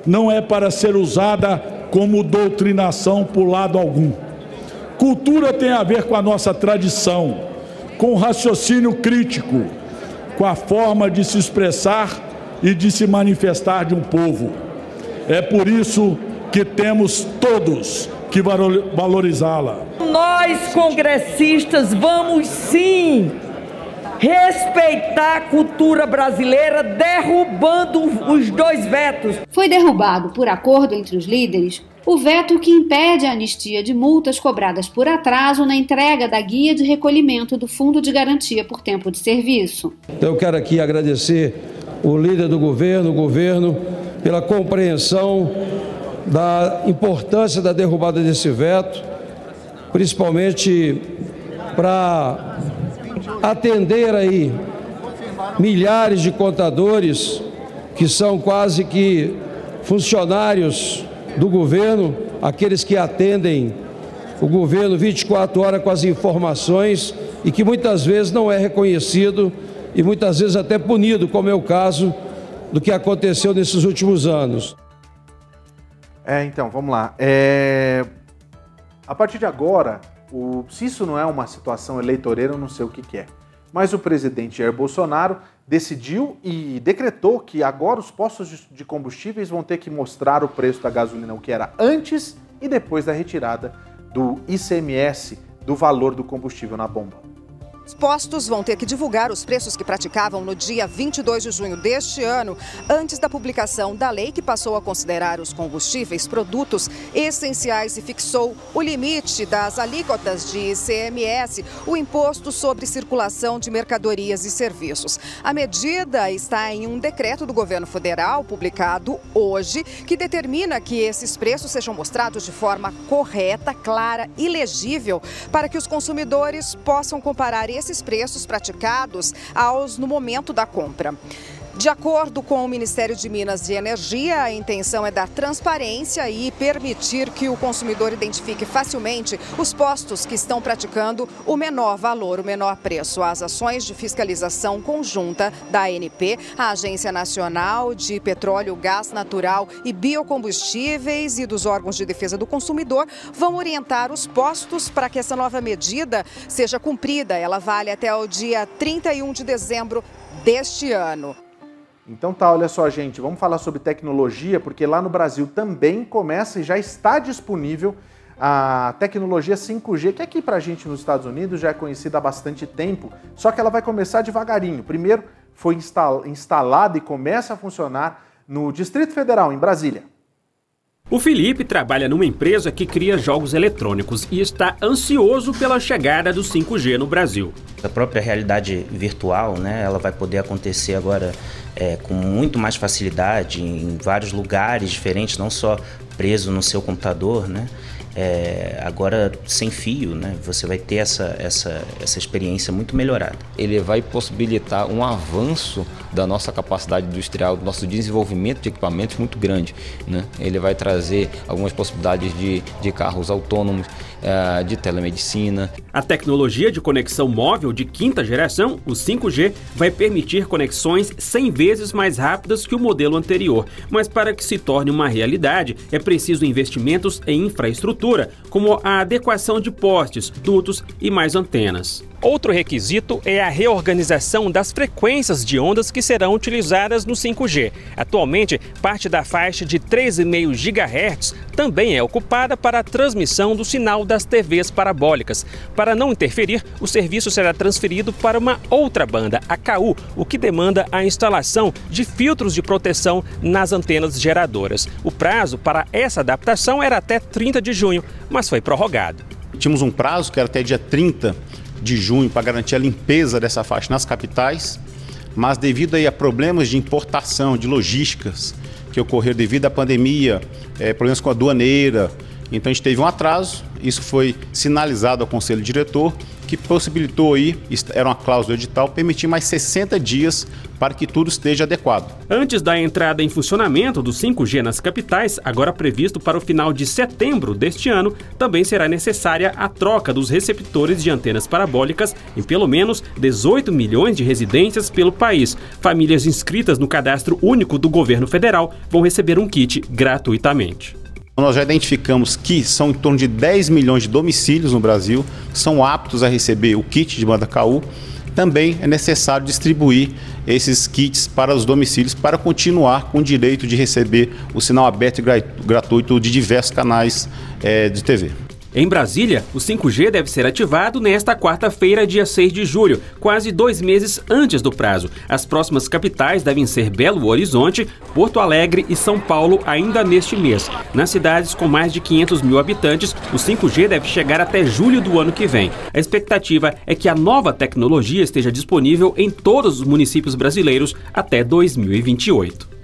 não é para ser usada como doutrinação por lado algum. Cultura tem a ver com a nossa tradição, com o raciocínio crítico, com a forma de se expressar e de se manifestar de um povo. É por isso que temos todos que valorizá-la. Nós, congressistas, vamos sim respeitar a cultura brasileira, derrubando os dois vetos. Foi derrubado, por acordo entre os líderes, o veto que impede a anistia de multas cobradas por atraso na entrega da guia de recolhimento do Fundo de Garantia por Tempo de Serviço. Então, eu quero aqui agradecer o líder do governo, o governo, pela compreensão da importância da derrubada desse veto, principalmente para atender aí milhares de contadores que são quase que funcionários do governo, aqueles que atendem o governo 24 horas com as informações e que muitas vezes não é reconhecido e muitas vezes até punido, como é o caso do que aconteceu nesses últimos anos. É, então, vamos lá. É... A partir de agora, o... se isso não é uma situação eleitoreira, eu não sei o que, que é. Mas o presidente Jair Bolsonaro decidiu e decretou que agora os postos de combustíveis vão ter que mostrar o preço da gasolina, o que era antes e depois da retirada do ICMS do valor do combustível na bomba. Os postos vão ter que divulgar os preços que praticavam no dia 22 de junho deste ano, antes da publicação da lei que passou a considerar os combustíveis produtos essenciais e fixou o limite das alíquotas de ICMS, o Imposto sobre Circulação de Mercadorias e Serviços. A medida está em um decreto do governo federal publicado hoje que determina que esses preços sejam mostrados de forma correta, clara e legível para que os consumidores possam comparar esses preços praticados aos no momento da compra. De acordo com o Ministério de Minas e Energia, a intenção é dar transparência e permitir que o consumidor identifique facilmente os postos que estão praticando o menor valor, o menor preço. As ações de fiscalização conjunta da ANP, a Agência Nacional de Petróleo, Gás Natural e Biocombustíveis e dos órgãos de defesa do consumidor vão orientar os postos para que essa nova medida seja cumprida. Ela vale até o dia 31 de dezembro deste ano. Então tá, olha só, gente, vamos falar sobre tecnologia, porque lá no Brasil também começa e já está disponível a tecnologia 5G, que aqui pra gente nos Estados Unidos já é conhecida há bastante tempo, só que ela vai começar devagarinho. Primeiro foi instalada e começa a funcionar no Distrito Federal, em Brasília. O Felipe trabalha numa empresa que cria jogos eletrônicos e está ansioso pela chegada do 5G no Brasil. A própria realidade virtual, né, ela vai poder acontecer agora é, com muito mais facilidade em vários lugares diferentes, não só preso no seu computador, né? É, agora sem fio, né? Você vai ter essa, essa, essa experiência muito melhorada. Ele vai possibilitar um avanço da nossa capacidade industrial, do nosso desenvolvimento de equipamentos muito grande. Né? Ele vai trazer algumas possibilidades de, de carros autônomos, uh, de telemedicina. A tecnologia de conexão móvel de quinta geração, o 5G, vai permitir conexões 100 vezes mais rápidas que o modelo anterior. Mas para que se torne uma realidade, é preciso investimentos em infraestrutura, como a adequação de postes, dutos e mais antenas. Outro requisito é a reorganização das frequências de ondas que serão utilizadas no 5G. Atualmente, parte da faixa de 3,5 GHz também é ocupada para a transmissão do sinal das TVs parabólicas. Para não interferir, o serviço será transferido para uma outra banda, a KU, o que demanda a instalação de filtros de proteção nas antenas geradoras. O prazo para essa adaptação era até 30 de junho, mas foi prorrogado. Tínhamos um prazo que era até dia 30 de junho para garantir a limpeza dessa faixa nas capitais, mas devido aí a problemas de importação, de logísticas que ocorreram devido à pandemia, é, problemas com a aduaneira, então a gente teve um atraso, isso foi sinalizado ao conselho diretor que possibilitou aí, era uma cláusula edital, permitir mais 60 dias para que tudo esteja adequado. Antes da entrada em funcionamento do 5G nas capitais, agora previsto para o final de setembro deste ano, também será necessária a troca dos receptores de antenas parabólicas em pelo menos 18 milhões de residências pelo país. Famílias inscritas no cadastro único do governo federal vão receber um kit gratuitamente. Nós já identificamos que são em torno de 10 milhões de domicílios no Brasil são aptos a receber o kit de banda KU. Também é necessário distribuir esses kits para os domicílios para continuar com o direito de receber o sinal aberto e gratuito de diversos canais é, de TV. Em Brasília, o 5G deve ser ativado nesta quarta-feira, dia 6 de julho, quase dois meses antes do prazo. As próximas capitais devem ser Belo Horizonte, Porto Alegre e São Paulo ainda neste mês. Nas cidades com mais de 500 mil habitantes, o 5G deve chegar até julho do ano que vem. A expectativa é que a nova tecnologia esteja disponível em todos os municípios brasileiros até 2028.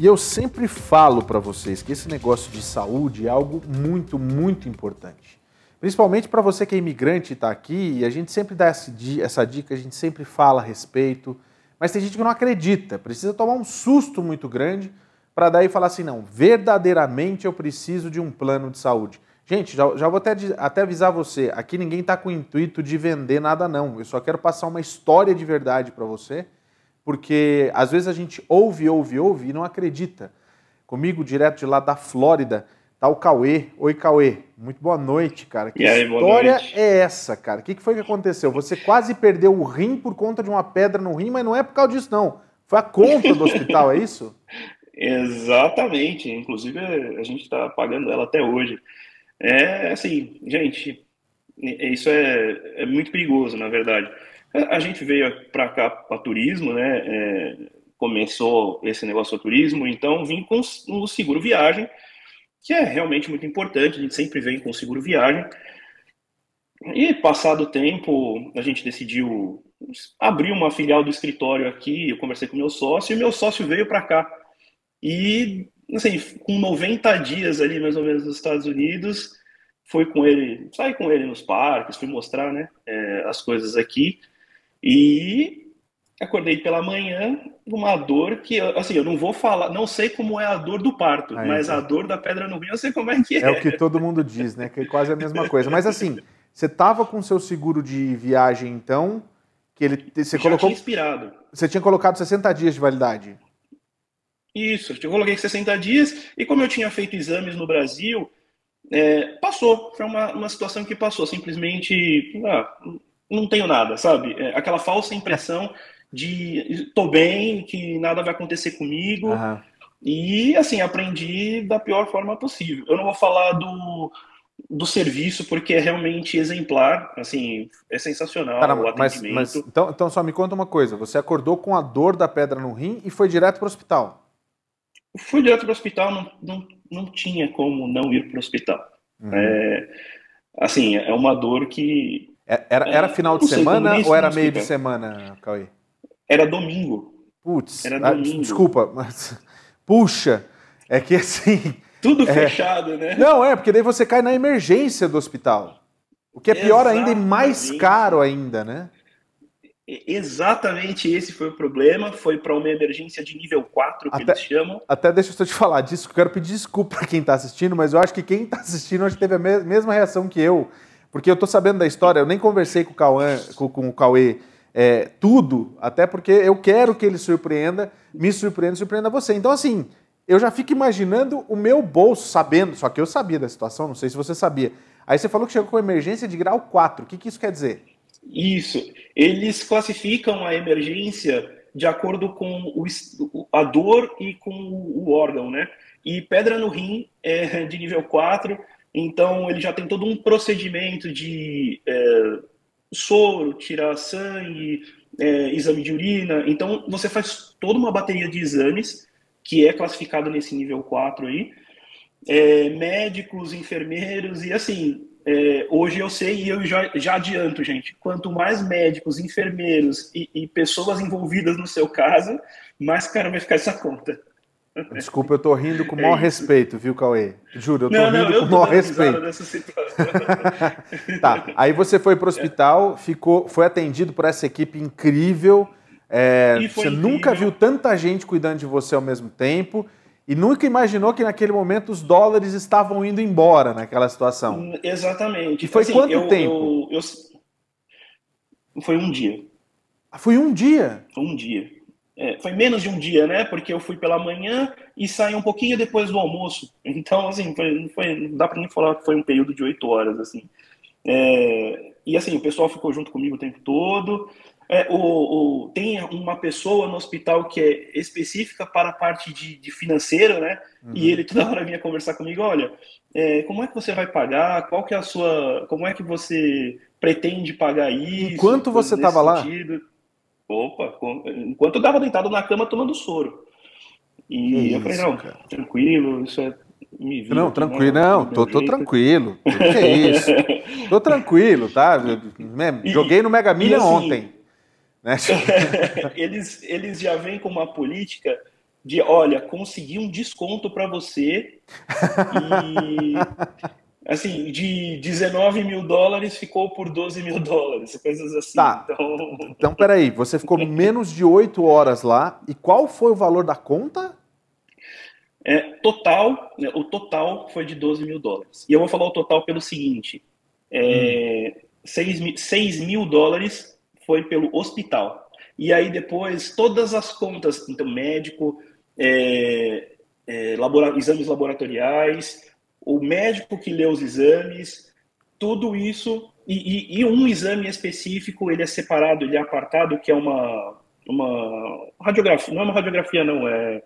E eu sempre falo para vocês que esse negócio de saúde é algo muito, muito importante. Principalmente para você que é imigrante e está aqui, e a gente sempre dá essa dica, a gente sempre fala a respeito, mas tem gente que não acredita, precisa tomar um susto muito grande para daí falar assim: não, verdadeiramente eu preciso de um plano de saúde. Gente, já, já vou até, até avisar você: aqui ninguém está com o intuito de vender nada, não. Eu só quero passar uma história de verdade para você porque às vezes a gente ouve, ouve, ouve e não acredita. Comigo, direto de lá da Flórida, tá o Cauê. Oi, Cauê. Muito boa noite, cara. Que aí, história é essa, cara? O que foi que aconteceu? Você quase perdeu o rim por conta de uma pedra no rim, mas não é por causa disso, não. Foi a conta do hospital, é isso? Exatamente. Inclusive, a gente está pagando ela até hoje. É assim, gente, Isso é, é muito perigoso, na verdade. A gente veio para cá para turismo, né? É, começou esse negócio do turismo, então vim com o seguro viagem, que é realmente muito importante. A gente sempre vem com o seguro viagem. E passado o tempo, a gente decidiu abrir uma filial do escritório aqui. Eu conversei com meu sócio e meu sócio veio para cá. E, assim, com 90 dias ali, mais ou menos, nos Estados Unidos, foi com ele, saí com ele nos parques, fui mostrar, né, é, as coisas aqui. E acordei pela manhã uma dor que, assim, eu não vou falar, não sei como é a dor do parto, mas a dor da pedra no rim eu sei como é que é. É o que todo mundo diz, né? Que é quase a mesma coisa. Mas assim, você estava com seu seguro de viagem, então, que ele você Já colocou. Tinha inspirado. Você tinha colocado 60 dias de validade. Isso, eu coloquei 60 dias e como eu tinha feito exames no Brasil, é, passou. Foi uma, uma situação que passou. Simplesmente, ah, não tenho nada, sabe? É, aquela falsa impressão de tô bem, que nada vai acontecer comigo. Uhum. E assim, aprendi da pior forma possível. Eu não vou falar do, do serviço, porque é realmente exemplar, assim, é sensacional Cara, o atendimento. Mas, mas, então, então só me conta uma coisa, você acordou com a dor da pedra no rim e foi direto para o hospital? Fui direto para o hospital, não, não, não tinha como não ir para o hospital. Uhum. É, assim, é uma dor que... É, era, era final de semana ou era meio de semana, Cauê? Era domingo. Putz, era ah, domingo. desculpa, mas... Puxa, é que assim... Tudo é... fechado, né? Não, é, porque daí você cai na emergência do hospital. O que é pior ainda e mais caro ainda, né? Exatamente esse foi o problema. Foi para uma emergência de nível 4, que até, eles chamam. Até deixa eu te falar disso, quero pedir desculpa para quem está assistindo, mas eu acho que quem está assistindo acho que teve a mesma reação que eu. Porque eu estou sabendo da história, eu nem conversei com o, Cauã, com, com o Cauê é, tudo, até porque eu quero que ele surpreenda, me surpreenda, surpreenda você. Então, assim, eu já fico imaginando o meu bolso sabendo, só que eu sabia da situação, não sei se você sabia. Aí você falou que chegou com emergência de grau 4. O que, que isso quer dizer? Isso. Eles classificam a emergência de acordo com o, a dor e com o órgão, né? E pedra no rim é de nível 4, então ele já tem todo um procedimento de é, soro, tirar sangue, é, exame de urina. Então você faz toda uma bateria de exames que é classificado nesse nível 4 aí, é, médicos, enfermeiros, e assim, é, hoje eu sei e eu já, já adianto, gente, quanto mais médicos, enfermeiros e, e pessoas envolvidas no seu caso, mais caro vai ficar essa conta. Desculpa, eu tô rindo com o maior respeito, viu, Cauê? Juro, eu tô não, rindo não, eu com o maior respeito. tá, aí você foi para o hospital, ficou, foi atendido por essa equipe incrível, é, você incrível. nunca viu tanta gente cuidando de você ao mesmo tempo e nunca imaginou que naquele momento os dólares estavam indo embora naquela situação. Hum, exatamente. E foi assim, quanto eu, tempo? Eu, eu... Foi um dia. Ah, foi um dia? Foi um dia. É, foi menos de um dia, né? Porque eu fui pela manhã e saí um pouquinho depois do almoço. Então, assim, foi, foi, não dá para nem falar que foi um período de oito horas, assim. É, e assim, o pessoal ficou junto comigo o tempo todo. É, o, o, tem uma pessoa no hospital que é específica para a parte de, de financeira, né? Uhum. E ele toda hora vinha conversar comigo, olha, é, como é que você vai pagar? Qual que é a sua, como é que você pretende pagar isso? Enquanto você estava lá? Opa, enquanto eu estava deitado na cama tomando soro. E que eu falei, não, cara. tranquilo, isso é não, tranquilo, não, tô, tô tranquilo. Que é isso? tô tranquilo, tá? Joguei no Mega Million assim, ontem. Né? eles, eles já vêm com uma política de, olha, conseguir um desconto para você e, assim, de 19 mil dólares ficou por 12 mil dólares, coisas assim. Tá. Então... então, peraí, você ficou menos de 8 horas lá e qual foi o valor da conta? É, total, né, o total foi de 12 mil dólares. E eu vou falar o total pelo seguinte, é, hum. 6, mil, 6 mil dólares foi pelo hospital. E aí depois todas as contas, então médico, é, é, labora, exames laboratoriais, o médico que lê os exames, tudo isso e, e, e, um exame específico ele é separado, ele é apartado, que é uma uma radiografia, não é uma radiografia não é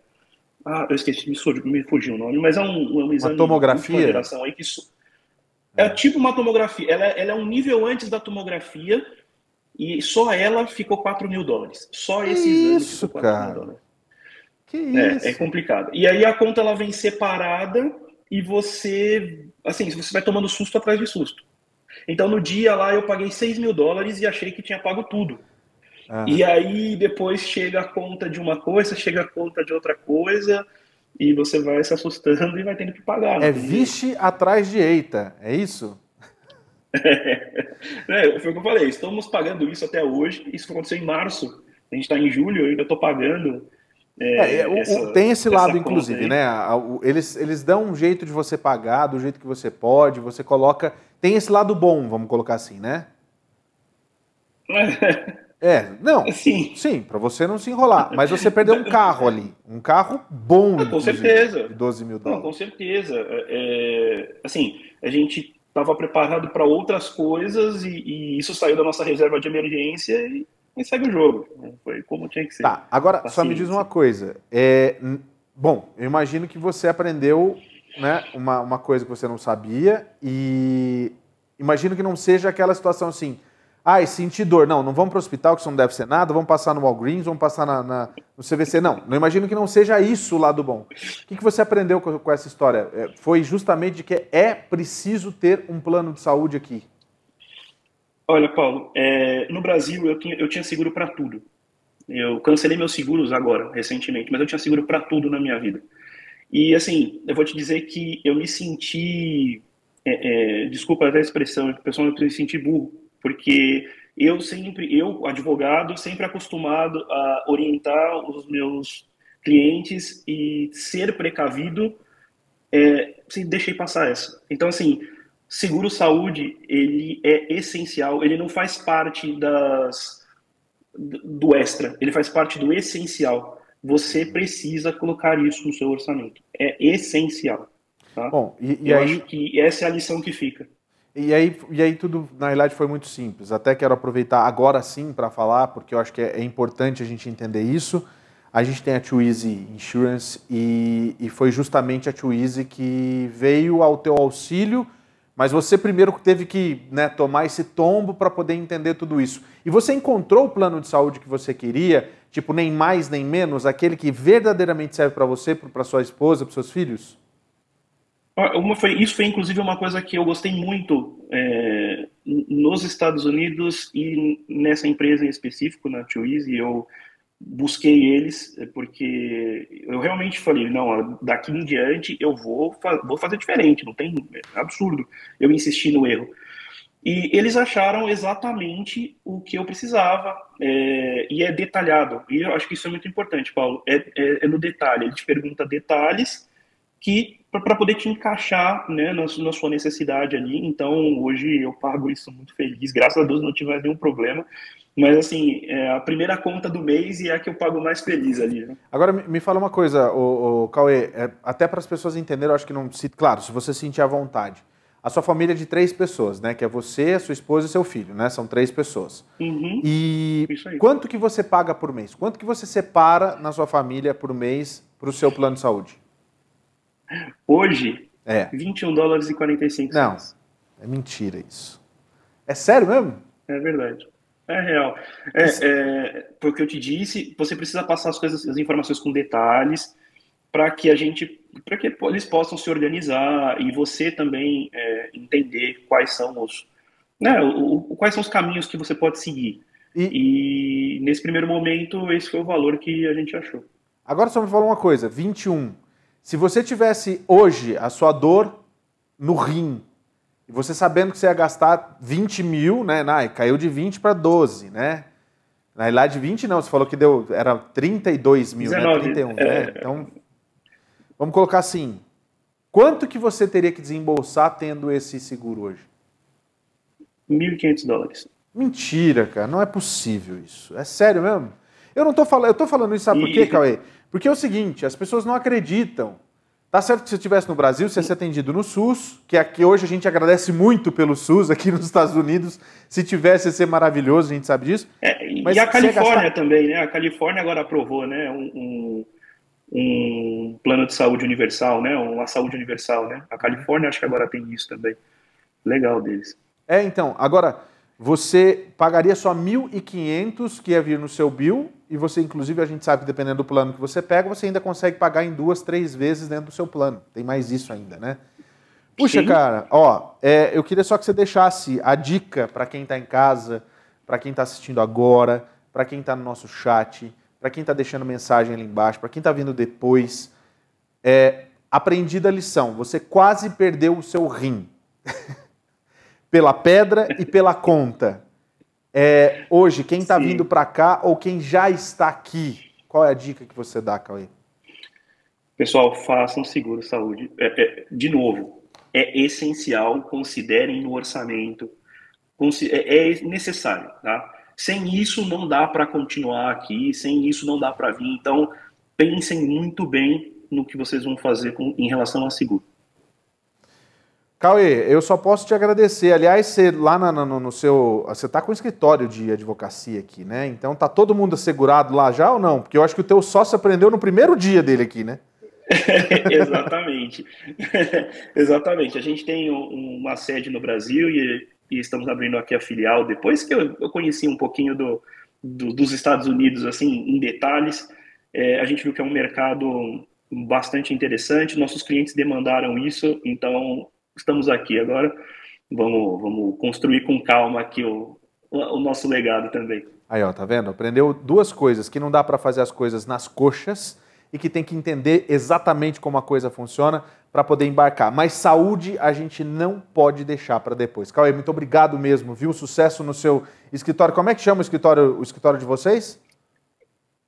ah, eu esqueci, me, fugiu o nome, mas é um, um exame uma tomografia aí que É tipo uma tomografia. Ela, ela é um nível antes da tomografia e só ela ficou 4 mil dólares. Só esse exame isso, ficou 4 cara? mil dólares. Que É, isso? é complicado. E aí a conta ela vem separada e você, assim, você vai tomando susto atrás de susto. Então no dia lá eu paguei 6 mil dólares e achei que tinha pago tudo. Ah. E aí depois chega a conta de uma coisa, chega a conta de outra coisa e você vai se assustando e vai tendo que pagar. É tem vixe atrás de eita, é isso? É, foi o que eu falei, estamos pagando isso até hoje. Isso aconteceu em março. A gente está em julho, eu ainda estou pagando. É, É, é, essa- tem esse lado, inclusive, né? Eles, eles dão um jeito de você pagar, do jeito que você pode, você coloca. Tem esse lado bom, vamos colocar assim, né? É, não. Sim. Sim, para você não se enrolar. Mas você perdeu um carro ali. Um carro bom, Ah, com certeza. De 12 mil Não, dólares. com certeza. É, assim, a gente estava preparado para outras coisas e, e isso saiu da nossa reserva de emergência e, e segue o jogo. né? Foi como tinha que ser. Tá, agora só me diz uma coisa. É, bom, eu imagino que você aprendeu né, uma, uma coisa que você não sabia e imagino que não seja aquela situação assim. Ah, senti dor. Não, não vamos para o hospital, que isso não deve ser nada, vamos passar no Walgreens, vamos passar na, na- no CVC. Não, não imagino que não seja isso o lado bom. O que, que você aprendeu com, com essa história? É, Foi justamente de que é preciso ter um plano de saúde aqui. Olha, Paulo, é, no Brasil eu tinha, eu tinha seguro para tudo. Eu cancelei meus seguros agora, recentemente, mas eu tinha seguro para tudo na minha vida. E assim, eu vou te dizer que eu me senti, é, é, desculpa até a expressão, pessoal, eu me senti burro, porque eu sempre, eu, advogado, sempre acostumado a orientar os meus clientes e ser precavido, é, deixei passar essa. Então, assim, seguro saúde, ele é essencial, ele não faz parte das do extra, ele faz parte do essencial. Você precisa colocar isso no seu orçamento. É essencial. Tá? Bom, e, e Eu aí. acho que essa é a lição que fica. E aí, e aí tudo, na realidade, foi muito simples. Até quero aproveitar agora sim para falar, porque eu acho que é, é importante a gente entender isso. A gente tem a Easy Insurance e, e foi justamente a Easy que veio ao teu auxílio, mas você primeiro teve que né, tomar esse tombo para poder entender tudo isso. E você encontrou o plano de saúde que você queria, tipo, nem mais nem menos, aquele que verdadeiramente serve para você, para sua esposa, para seus filhos? Ah, foi, isso foi inclusive uma coisa que eu gostei muito é, nos Estados Unidos e nessa empresa em específico, na Too Easy, eu busquei eles é, porque eu realmente falei, não, daqui em diante eu vou, vou fazer diferente, não tem, é absurdo eu insistir no erro. E eles acharam exatamente o que eu precisava, é, e é detalhado. E eu acho que isso é muito importante, Paulo. É, é- é no detalhe. Ele te pergunta detalhes que para poder te encaixar né, na, na sua necessidade ali. Então, hoje eu pago isso muito feliz. Graças a Deus não tive nenhum problema. Mas, assim, é a primeira conta do mês e é a que eu pago mais feliz ali. né? Agora me fala uma coisa, o, Cauê, é, até para as pessoas entenderem, eu acho que não se, claro, se você sentir à vontade. A sua família é de três pessoas, né? Que é você, a sua esposa e seu filho, né? São três pessoas. Uhum. E quanto que você paga por mês? Quanto que você separa na sua família por mês para o seu plano de saúde? Hoje, É. 21 dólares e 45 Não, é mentira isso. É sério mesmo? É verdade. É real. É, é, porque eu te disse, você precisa passar as coisas, as informações com detalhes para que a gente, para que eles possam se organizar e você também é, entender quais são os, né, o, o- quais são os caminhos que você pode seguir. E, nesse primeiro momento esse foi o valor que a gente achou. Agora só me fala uma coisa, 21. Se você tivesse hoje a sua dor no rim, e você sabendo que você ia gastar 20 mil, né? Não, caiu de 20 para 12, né? Na realidade, 20 não, você falou que deu, era 32 mil, 19, né? 31, é. né? Então, vamos colocar assim, quanto que você teria que desembolsar tendo esse seguro hoje? 1.500 dólares. Mentira, cara, não é possível isso. É sério mesmo? Eu não tô falando, eu tô falando isso, sabe por quê, E- Cauê? Porque é o seguinte, as pessoas não acreditam. Tá certo que se você estivesse no Brasil, você ia ser atendido no SUS, que aqui hoje a gente agradece muito pelo SUS, aqui nos Estados Unidos. Se tivesse, ia ser maravilhoso, a gente sabe disso. E, Mas e a Califórnia gastar- também, né? A Califórnia agora aprovou, né? Um, um, um plano de saúde universal, né? Uma saúde universal, né? A Califórnia acho que agora tem isso também. legal deles. É, então, agora, você pagaria só 1.500 que ia vir no seu bill, e você, inclusive, a gente sabe que dependendo do plano que você pega, você ainda consegue pagar em duas, três vezes dentro do seu plano. Tem mais isso ainda, né? Puxa, Sim. cara, ó, é, eu queria só que você deixasse a dica para quem está em casa, para quem está assistindo agora, para quem está no nosso chat, para quem está deixando mensagem ali embaixo, para quem está vindo depois. É, aprendida a lição, você quase perdeu o seu rim. pela pedra e pela conta. É, hoje, quem está vindo para cá ou quem já está aqui, qual é a dica que você dá, Cauê? Pessoal, façam seguro saúde. É, é, de novo, é essencial, considerem no orçamento, é, é necessário, tá? Sem isso não dá para continuar aqui, sem isso não dá para vir. Então, pensem muito bem no que vocês vão fazer com, em relação a seguro. Cauê, eu só posso te agradecer. Aliás, você lá no, no seu. Você está com um escritório de advocacia aqui, né? Então tá todo mundo assegurado lá já ou não? Porque eu acho que o teu sócio aprendeu no primeiro dia dele aqui, né? Exatamente. Exatamente. A gente tem um, uma sede no Brasil e, e, estamos abrindo aqui a filial depois que eu, eu conheci um pouquinho do, do, dos Estados Unidos, assim, em detalhes. É, a gente viu que é um mercado bastante interessante. Nossos clientes demandaram isso, então estamos aqui agora. Vamos, vamos construir com calma aqui o, o nosso legado também. Aí, ó, tá vendo? Aprendeu duas coisas: que não dá para fazer as coisas nas coxas e que tem que entender exatamente como a coisa funciona para poder embarcar. Mas saúde a gente não pode deixar para depois. Cauê, muito obrigado mesmo, viu? Sucesso no seu escritório. Como é que chama o escritório, o escritório de vocês?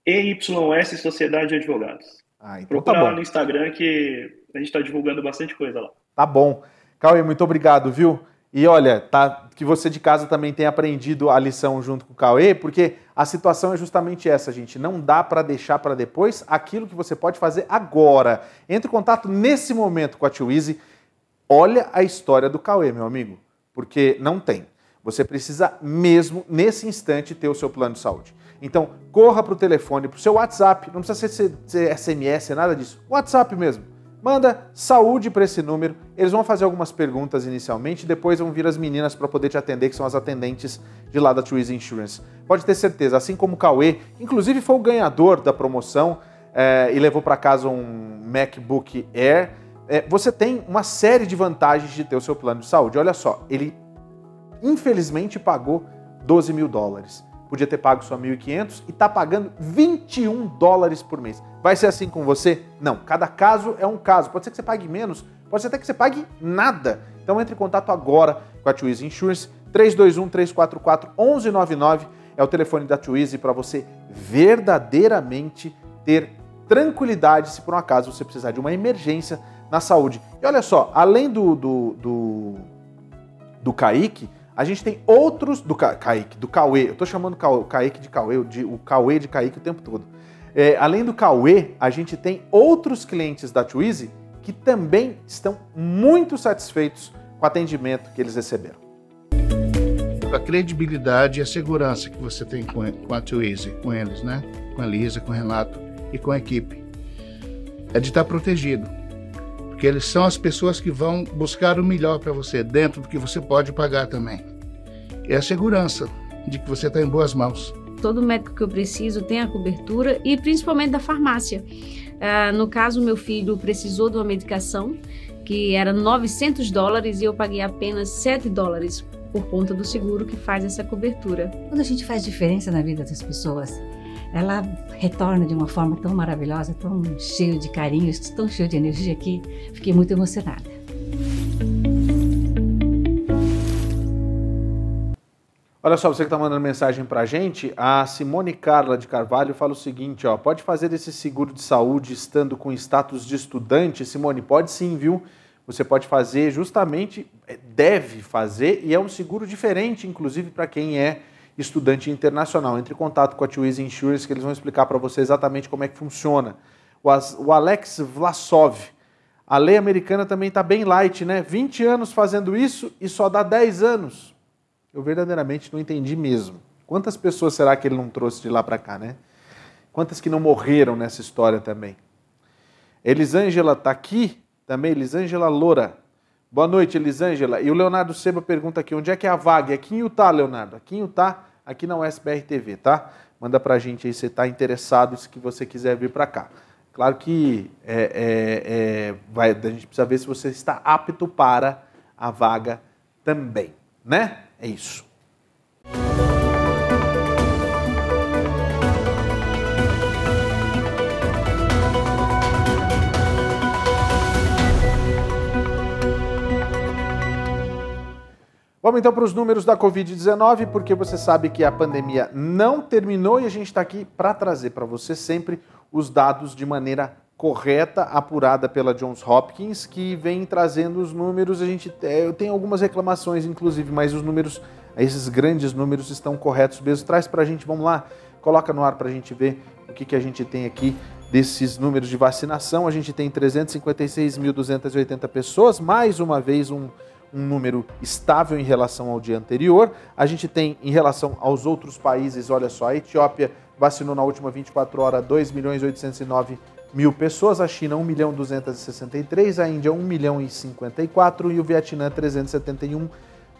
EYS Sociedade de Advogados. Ah, então Procura tá bom. lá no Instagram que a gente está divulgando bastante coisa lá. Tá bom. Cauê, muito obrigado, viu? E olha, tá, que você de casa também tenha aprendido a lição junto com o Cauê, porque a situação é justamente essa, gente. Não dá para deixar para depois aquilo que você pode fazer agora. Entre em contato nesse momento com a Tio Easy. Olha a história do Cauê, meu amigo, porque não tem. Você precisa mesmo, nesse instante, ter o seu plano de saúde. Então, corra para o telefone, para o seu WhatsApp, não precisa ser, ser SMS, nada disso. WhatsApp mesmo Manda saúde para esse número. Eles vão fazer algumas perguntas inicialmente, depois vão vir as meninas para poder te atender, que são as atendentes de lá da Twizy Insurance. Pode ter certeza, assim como o Cauê, inclusive foi o ganhador da promoção é, e levou para casa um MacBook Air. É, você tem uma série de vantagens de ter o seu plano de saúde. Olha só, ele infelizmente pagou 12 mil dólares podia ter pago só 1.500 e está pagando 21 dólares por mês. Vai ser assim com você? Não. Cada caso é um caso. Pode ser que você pague menos, pode ser até que você pague nada. Então entre em contato agora com a Twizy Insurance, 321-344-1199 é o telefone da Twizy para você verdadeiramente ter tranquilidade se por um acaso você precisar de uma emergência na saúde. E olha só, além do, do, do, do Kaique, a gente tem outros do Ka Kaique, do Cauê. Eu tô chamando o Kaique de Cauê, de, o Cauê de Kaique o tempo todo. É, além do Cauê, a gente tem outros clientes da Twizy que também estão muito satisfeitos com o atendimento que eles receberam. A credibilidade e a segurança que você tem com, com a Twizy, com eles, né? Com a Lisa, com o Renato e com a equipe. É de estar protegido porque eles são as pessoas que vão buscar o melhor para você, dentro do que você pode pagar também. É a segurança de que você está em boas mãos. Todo médico que eu preciso tem a cobertura e principalmente da farmácia. Uh, no caso, meu filho precisou de uma medicação que era 900 dólares e eu paguei apenas 7 dólares por conta do seguro que faz essa cobertura. Quando a gente faz diferença na vida das pessoas, ela retorna de uma forma tão maravilhosa, tão cheio de carinho, tão cheio de energia que fiquei muito emocionada. Olha só, você que está mandando mensagem para a gente, a Simone Carla de Carvalho fala o seguinte, ó, pode fazer esse seguro de saúde estando com status de estudante? Simone, pode sim, viu? Você pode fazer justamente, é, deve fazer, e é um seguro diferente, inclusive, para quem é estudante internacional. Entre em contato com a Twizy Insurance que eles vão explicar para você exatamente como é que funciona. O Alex Vlasov, a lei americana também está bem light, né? 20 anos fazendo isso e só dá 10 anos. Eu verdadeiramente não entendi mesmo. Quantas pessoas será que ele não trouxe de lá para cá, né? Quantas que não morreram nessa história também? Elisângela está aqui também, Elisângela Loura. Boa noite, Elisângela. E o Leonardo Seba pergunta aqui, onde é que é a vaga? Aqui em Utah, Leonardo. Aqui em Utah, aqui na USBR TV, tá? Manda pra gente aí se está interessado, se que você quiser vir para cá. Claro que é, é, é, vai, a gente precisa ver se você está apto para a vaga também, né? É isso. Vamos então para os números da Covid-19, porque você sabe que a pandemia não terminou e a gente está aqui para trazer para você sempre os dados de maneira correta, apurada pela Johns Hopkins, que vem trazendo os números. A gente é, eu tenho algumas reclamações, inclusive, mas os números, esses grandes números, estão corretos mesmo. Traz para a gente, vamos lá, coloca no ar para a gente ver o que, que a gente tem aqui desses números de vacinação. A gente tem 356.280 pessoas, mais uma vez um um número estável em relação ao dia anterior. A gente tem, em relação aos outros países, olha só, a Etiópia vacinou na última 24 horas 2 milhões 809 mil pessoas, a China 1 milhão 263, a Índia 1 milhão e 54 e o Vietnã 371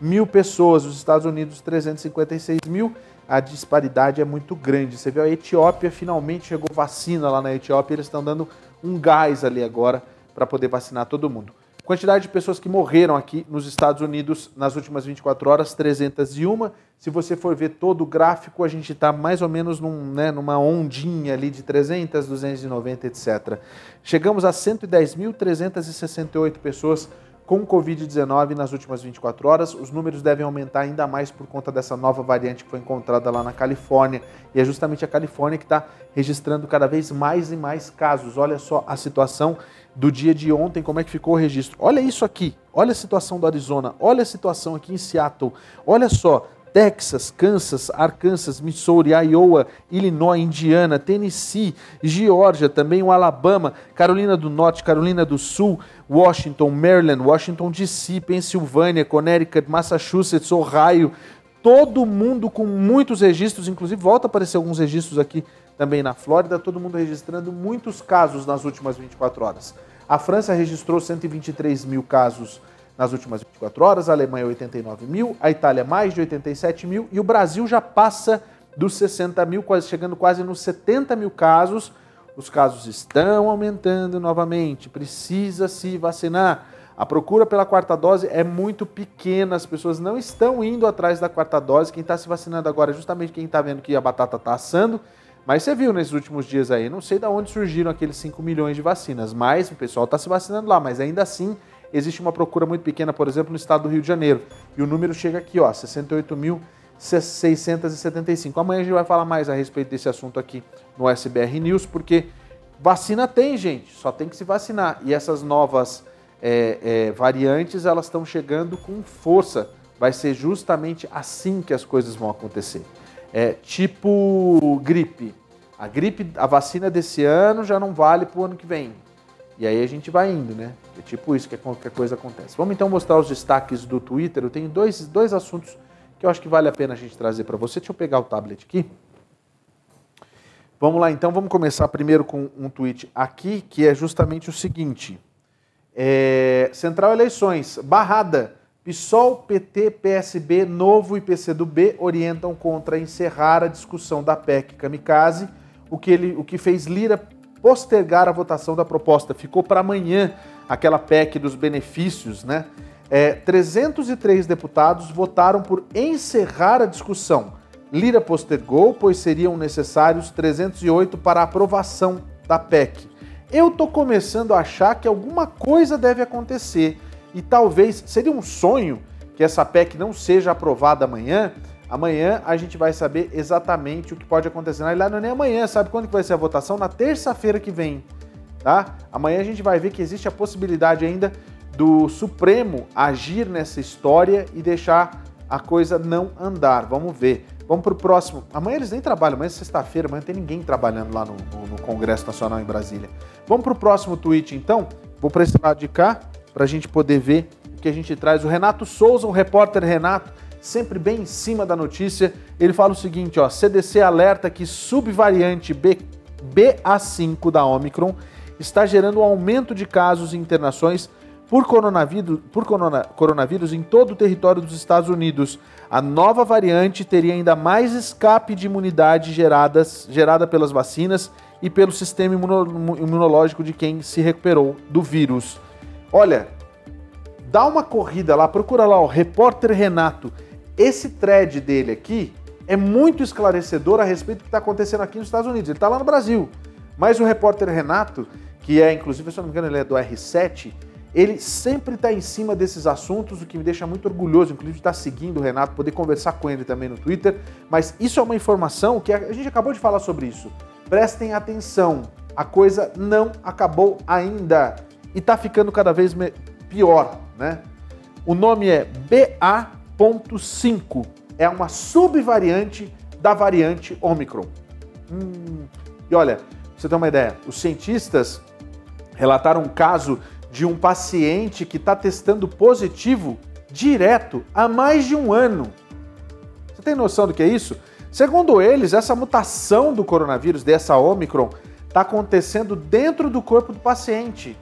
mil pessoas, os Estados Unidos 356 mil. A disparidade é muito grande. Você vê a Etiópia, finalmente chegou vacina lá na Etiópia, eles estão dando um gás ali agora para poder vacinar todo mundo. Quantidade de pessoas que morreram aqui nos Estados Unidos nas últimas 24 horas, 301. Se você for ver todo o gráfico, a gente está mais ou menos num, né, numa ondinha ali de 300, 290, etc. Chegamos a 110.368 pessoas com Covid-19 nas últimas 24 horas. Os números devem aumentar ainda mais por conta dessa nova variante que foi encontrada lá na Califórnia. E é justamente a Califórnia que está registrando cada vez mais e mais casos. Olha só a situação do dia de ontem, como é que ficou o registro. Olha isso aqui, olha a situação do Arizona, olha a situação aqui em Seattle, olha só, Texas, Kansas, Arkansas, Missouri, Iowa, Illinois, Indiana, Tennessee, Geórgia, também o Alabama, Carolina do Norte, Carolina do Sul, Washington, Maryland, Washington DC, Pensilvânia, Connecticut, Massachusetts, Ohio, todo mundo com muitos registros, inclusive volta a aparecer alguns registros aqui também na Flórida, todo mundo registrando muitos casos nas últimas 24 horas. A França registrou 123 mil casos nas últimas 24 horas, a Alemanha 89 mil, a Itália mais de 87 mil e o Brasil já passa dos 60 mil, quase, chegando quase nos 70 mil casos. Os casos estão aumentando novamente, precisa se vacinar. A procura pela quarta dose é muito pequena, as pessoas não estão indo atrás da quarta dose. Quem está se vacinando agora é justamente quem está vendo que a batata está assando mas você viu nesses últimos dias aí, não sei de onde surgiram aqueles 5 milhões de vacinas, mas o pessoal está se vacinando lá, mas ainda assim existe uma procura muito pequena, por exemplo, no estado do Rio de Janeiro. E o número chega aqui, ó, 68.675. Amanhã a gente vai falar mais a respeito desse assunto aqui no SBR News, porque vacina tem, gente, só tem que se vacinar. E essas novas é, é, variantes, elas estão chegando com força. Vai ser justamente assim que as coisas vão acontecer. É tipo gripe. A gripe, a vacina desse ano já não vale para o ano que vem. E aí a gente vai indo, né? É tipo isso que qualquer coisa acontece. Vamos então mostrar os destaques do Twitter. Eu tenho dois, dois assuntos que eu acho que vale a pena a gente trazer para você. Deixa eu pegar o tablet aqui. Vamos lá então, vamos começar primeiro com um tweet aqui, que é justamente o seguinte. É, Central Eleições, barrada. PSOL, PT, PSB, Novo e PCdoB orientam contra encerrar a discussão da PEC Kamikaze, o que, ele, o que fez Lira postergar a votação da proposta. Ficou para amanhã aquela PEC dos benefícios, né? É, 303 deputados votaram por encerrar a discussão. Lira postergou, pois seriam necessários 308 para aprovação da PEC. Eu tô começando a achar que alguma coisa deve acontecer e talvez seria um sonho que essa PEC não seja aprovada amanhã. Amanhã a gente vai saber exatamente o que pode acontecer. Na não é nem amanhã, sabe quando que vai ser a votação? Na terça-feira que vem, tá? Amanhã a gente vai ver que existe a possibilidade ainda do Supremo agir nessa história e deixar a coisa não andar. Vamos ver. Vamos para o próximo. Amanhã eles nem trabalham, amanhã é sexta-feira, amanhã tem ninguém trabalhando lá no, no, no Congresso Nacional em Brasília. Vamos para o próximo tweet então. Vou para esse lado de cá para a gente poder ver o que a gente traz. O Renato Souza, o repórter Renato, sempre bem em cima da notícia, ele fala o seguinte: ó, CDC alerta que subvariante B, BA5 da Omicron está gerando um aumento de casos e internações por coronavírus, por corona, coronavírus em todo o território dos Estados Unidos. A nova variante teria ainda mais escape de imunidade geradas, gerada pelas vacinas e pelo sistema imuno, imunológico de quem se recuperou do vírus. Olha, dá uma corrida lá, procura lá o repórter Renato. Esse thread dele aqui é muito esclarecedor a respeito do que está acontecendo aqui nos Estados Unidos. Ele está lá no Brasil. Mas o repórter Renato, que é, inclusive, se eu não me engano, ele é do R7, ele sempre está em cima desses assuntos, o que me deixa muito orgulhoso, inclusive, de estar tá seguindo o Renato, poder conversar com ele também no Twitter. Mas isso é uma informação que a gente acabou de falar sobre isso. Prestem atenção, a coisa não acabou ainda e está ficando cada vez pior, né? O nome é BA.5, é uma subvariante da variante Omicron. Hum, e olha, você ter uma ideia, os cientistas relataram um caso de um paciente que está testando positivo direto há mais de um ano. Você tem noção do que é isso? Segundo eles, essa mutação do coronavírus, dessa Omicron, está acontecendo dentro do corpo do paciente.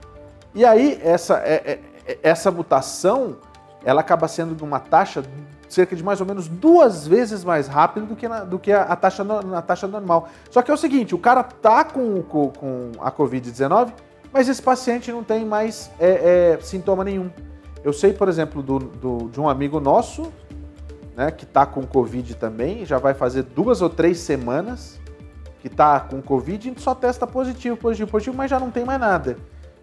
E aí, essa, é, é, é, essa mutação, ela acaba sendo de uma taxa cerca de mais ou menos duas vezes mais rápido do que, na, do que a, a, taxa, a taxa normal. Só que é o seguinte, o cara tá com, com, com a Covid-19 mas esse paciente não tem mais é, é, sintoma nenhum. Eu sei, por exemplo, do, do, de um amigo nosso, né, que está com Covid também, já vai fazer duas ou três semanas que está com Covid e só testa positivo, positivo, positivo, mas já não tem mais nada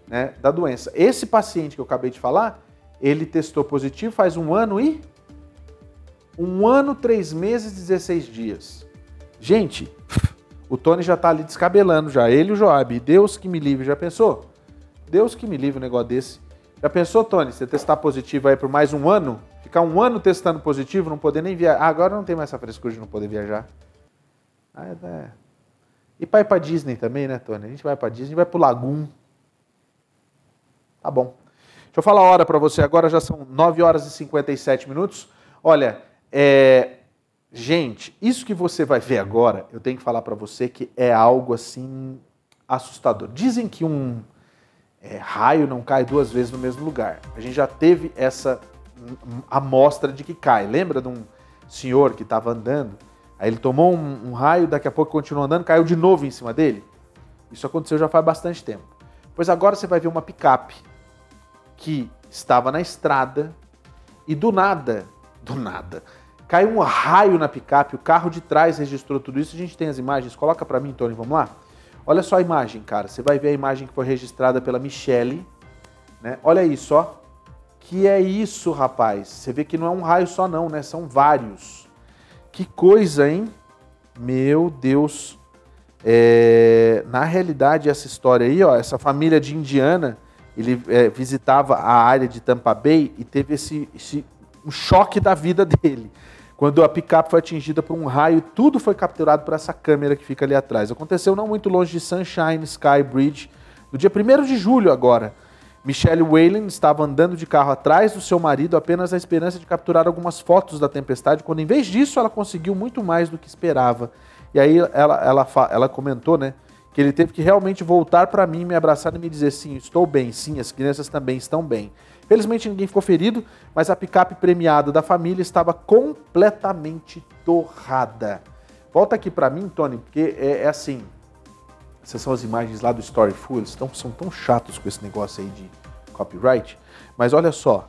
né, da doença. Esse paciente que eu acabei de falar, ele testou positivo faz um ano e. Um ano, três meses, 16 dias. Gente, o Tony já tá ali descabelando já, ele e o Joab. Deus que me livre, já pensou? Deus que me livre um negócio desse. Já pensou, Tony, você testar positivo aí por mais um ano? Ficar um ano testando positivo, não poder nem viajar. Ah, agora não tem mais essa frescura de não poder viajar. Ah, é. é. E ir pra Disney também, né, Tony? A gente vai pra Disney, vai pro Lagoon. Tá bom. Deixa eu falar a hora para você agora, já são 9 horas e 57 minutos. Olha, é, Gente, isso que você vai ver agora, eu tenho que falar para você que é algo assim assustador. Dizem que um é, raio não cai duas vezes no mesmo lugar. A gente já teve essa amostra de que cai. Lembra de um senhor que estava andando? Aí ele tomou um, um, raio, daqui a pouco continuou andando, caiu de novo em cima dele? Isso aconteceu já faz bastante tempo. Pois agora você vai ver uma picape que estava na estrada e do nada, do nada, Caiu um raio na picape, o carro de trás registrou tudo isso. A gente tem as imagens. Coloca para mim, Tony, vamos lá? Olha só a imagem, cara. Você vai ver a imagem que foi registrada pela Michelle. Né? Olha isso, ó. Que é isso, rapaz? Você vê que não é um raio só não, né? São vários. Que coisa, hein? Meu Deus. É... Na realidade, essa história aí, ó, essa família de Indiana, ele é, visitava a área de Tampa Bay e teve esse, esse um choque da vida dele. Quando a picape foi atingida por um raio, tudo foi capturado por essa câmera que fica ali atrás. Aconteceu não muito longe de Sunshine Sky Bridge, no dia 1 de julho agora. Michelle Whalen estava andando de carro atrás do seu marido apenas na esperança de capturar algumas fotos da tempestade, quando em vez disso ela conseguiu muito mais do que esperava. E aí ela, ela, ela comentou, né, que ele teve que realmente voltar para mim, me abraçar e me dizer sim, estou bem, sim, as crianças também estão bem. Felizmente ninguém ficou ferido, mas a picape premiada da família estava completamente torrada. Volta aqui para mim, Tony, porque é, é, assim. Essas são as imagens lá do Storyful, eles tão, são tão chatos com esse negócio aí de copyright. Mas olha só,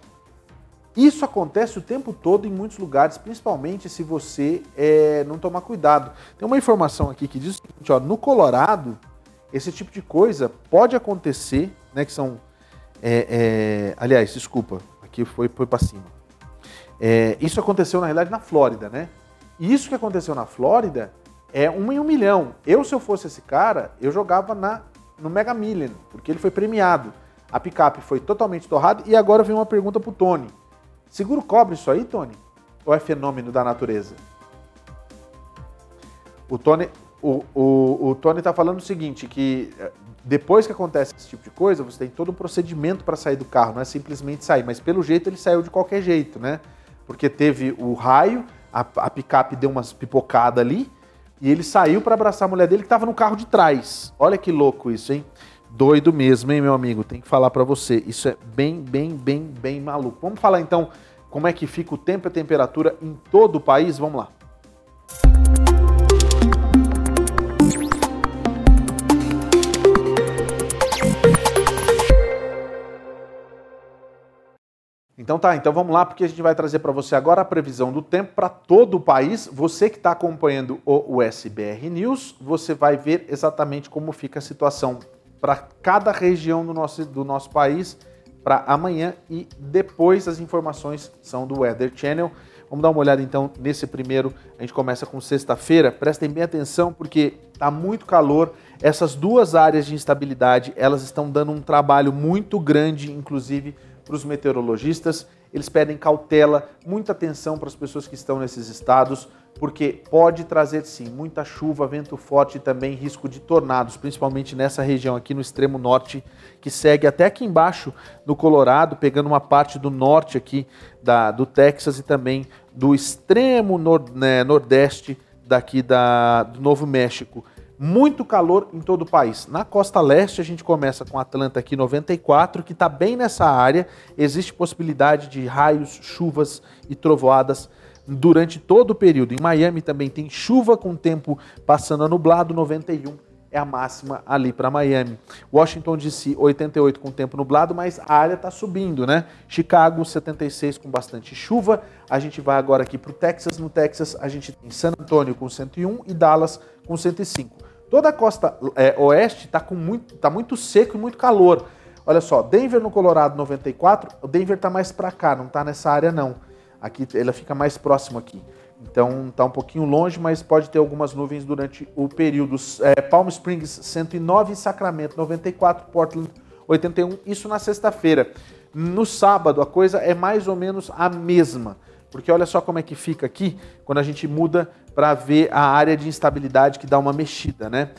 isso acontece o tempo todo em muitos lugares, principalmente se você é, não tomar cuidado. Tem uma informação aqui que diz o seguinte, ó, no Colorado, esse tipo de coisa pode acontecer, né, que são é, é, aliás, desculpa, aqui foi, foi para cima. É, isso aconteceu na realidade na Flórida, né? E isso que aconteceu na Flórida é um em um milhão. Eu, se eu fosse esse cara, eu jogava na, no Mega Million, porque ele foi premiado. A picape foi totalmente torrada. E agora vem uma pergunta pro Tony. Seguro cobre isso aí, Tony? Ou é fenômeno da natureza? O Tony, o, o, o Tony tá falando o seguinte, que depois que acontece esse tipo de coisa, você tem todo um procedimento para sair do carro, não é simplesmente sair, mas pelo jeito ele saiu de qualquer jeito, né? Porque teve o raio, a, a picape deu umas pipocadas ali, e ele saiu para abraçar a mulher dele que estava no carro de trás. Olha que louco isso, hein? Doido mesmo, hein, meu amigo? Tem que falar para você. Isso é bem, bem, bem, bem maluco. Vamos falar então como é que fica o tempo e a temperatura em todo o país? Vamos lá. Então tá, então vamos lá, porque a gente vai trazer para você agora a previsão do tempo para todo o país. Você que está acompanhando o USBR News, você vai ver exatamente como fica a situação para cada região do nosso, do nosso país para amanhã e depois as informações são do Weather Channel. Vamos dar uma olhada então nesse primeiro. A gente começa com sexta-feira. Prestem bem atenção porque está muito calor. Essas duas áreas de instabilidade, elas estão dando um trabalho muito grande, inclusive para os meteorologistas. Eles pedem cautela, muita atenção para as pessoas que estão nesses estados, porque pode trazer sim muita chuva, vento forte e também risco de tornados, principalmente nessa região aqui no extremo norte, que segue até aqui embaixo no Colorado, pegando uma parte do norte aqui da, do Texas e também do extremo nor, né, nordeste daqui da, do Novo México muito calor em todo o país. Na costa leste, a gente começa com Atlanta aqui 94, que está bem nessa área. Existe possibilidade de raios, chuvas e trovoadas durante todo o período. Em Miami também tem chuva com tempo passando a nublado, 91 é a máxima ali para Miami. Washington DC 88 com tempo nublado, mas a área está subindo, né? Chicago 76 com bastante chuva. A gente vai agora aqui para o Texas. No Texas a gente tem San Antonio com 101 e Dallas com 105. Toda a costa é, oeste está muito, tá muito seco e muito calor. Olha só, Denver no Colorado 94, o Denver está mais para cá, não está nessa área não. Aqui ela fica mais próximo aqui. Então está um pouquinho longe, mas pode ter algumas nuvens durante o período. É, Palm Springs 109, Sacramento 94, Portland 81, isso na sexta-feira. No sábado a coisa é mais ou menos a mesma. Porque olha só como é que fica aqui quando a gente muda para ver a área de instabilidade que dá uma mexida, né?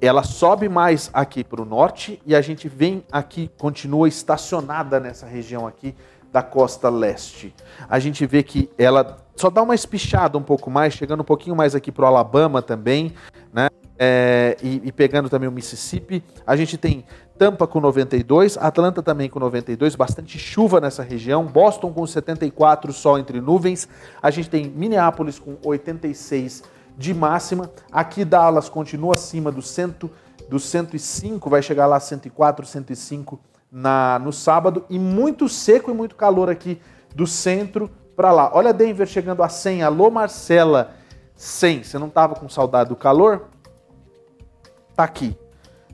Ela sobe mais aqui para o norte e a gente vem aqui, continua estacionada nessa região aqui da costa leste. A gente vê que ela só dá uma espichada um pouco mais, chegando um pouquinho mais aqui para o Alabama também, né? É, e, e, pegando também o Mississippi. A gente tem Tampa com 92, Atlanta também com 92, bastante chuva nessa região, Boston com 74, sol entre nuvens, a gente tem Minneapolis com 86 de máxima, aqui Dallas continua acima do, cento, do 105, vai chegar lá 104, 105 na, no sábado, e muito seco e muito calor aqui do centro para lá. Olha Denver chegando a 100, alô Marcela, 100, você não estava com saudade do calor? Tá aqui,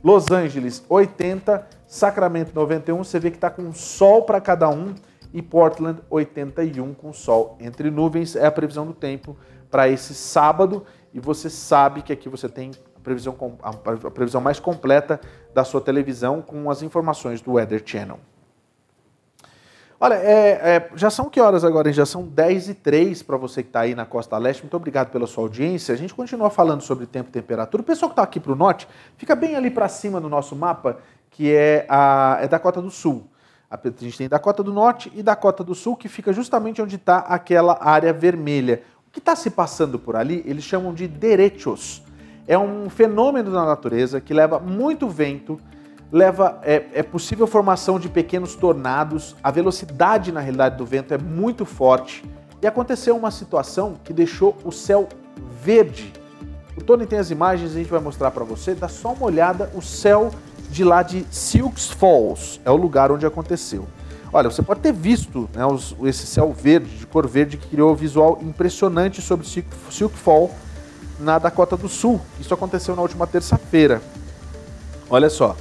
Los Angeles 80, Sacramento 91, você vê que está com sol para cada um e Portland 81 com sol entre nuvens. É a previsão do tempo para esse sábado e você sabe que aqui você tem a previsão, a previsão mais completa da sua televisão com as informações do Weather Channel. Olha, é, é, já são que horas agora? Já são 10 e 3 para você que está aí na Costa Leste. Muito obrigado pela sua audiência. A gente continua falando sobre tempo e temperatura. O pessoal que está aqui para o norte, fica bem ali para cima no nosso mapa, que é a é Dakota do Sul. A gente tem Dakota do Norte e Dakota do Sul, que fica justamente onde está aquela área vermelha. O que está se passando por ali, eles chamam de derechos. É um fenômeno da natureza que leva muito vento, leva é, é possível formação de pequenos tornados, a velocidade na realidade do vento é muito forte e aconteceu uma situação que deixou o céu verde. O Tony tem as imagens, a gente vai mostrar para você, dá só uma olhada, o céu de lá de Silks Falls, é o lugar onde aconteceu. Olha, você pode ter visto né, os, esse céu verde, de cor verde, que criou um visual impressionante sobre Silk, Silk Fall na Dakota do Sul. Isso aconteceu na última terça-feira. Olha só,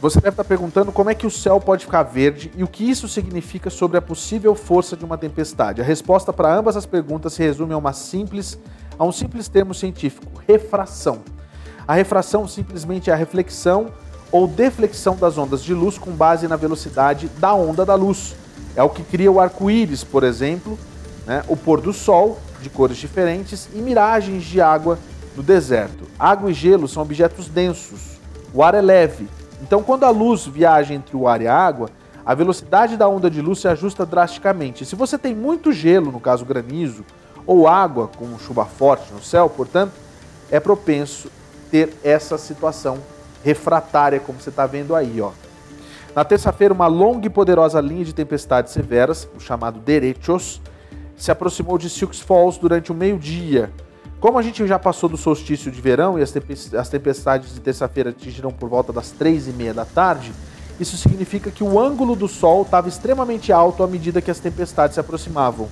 você deve estar perguntando como é que o céu pode ficar verde e o que isso significa sobre a possível força de uma tempestade. A resposta para ambas as perguntas se resume a, uma simples, a um simples termo científico: refração. A refração simplesmente é a reflexão ou deflexão das ondas de luz com base na velocidade da onda da luz. É o que cria o arco-íris, por exemplo, né? o pôr do sol, de cores diferentes, e miragens de água no deserto. Água e gelo são objetos densos. O ar é leve, então, quando a luz viaja entre o ar e a água, a velocidade da onda de luz se ajusta drasticamente. Se você tem muito gelo, no caso granizo, ou água com chuva forte no céu, portanto, é propenso ter essa situação refratária, como você está vendo aí, ó. Na terça-feira, uma longa e poderosa linha de tempestades severas, o chamado Derechos, se aproximou de Sioux Falls durante o meio-dia. Como a gente já passou do solstício de verão e as tempestades de terça-feira atingiram por volta das três e meia da tarde, isso significa que o ângulo do Sol estava extremamente alto à medida que as tempestades se aproximavam.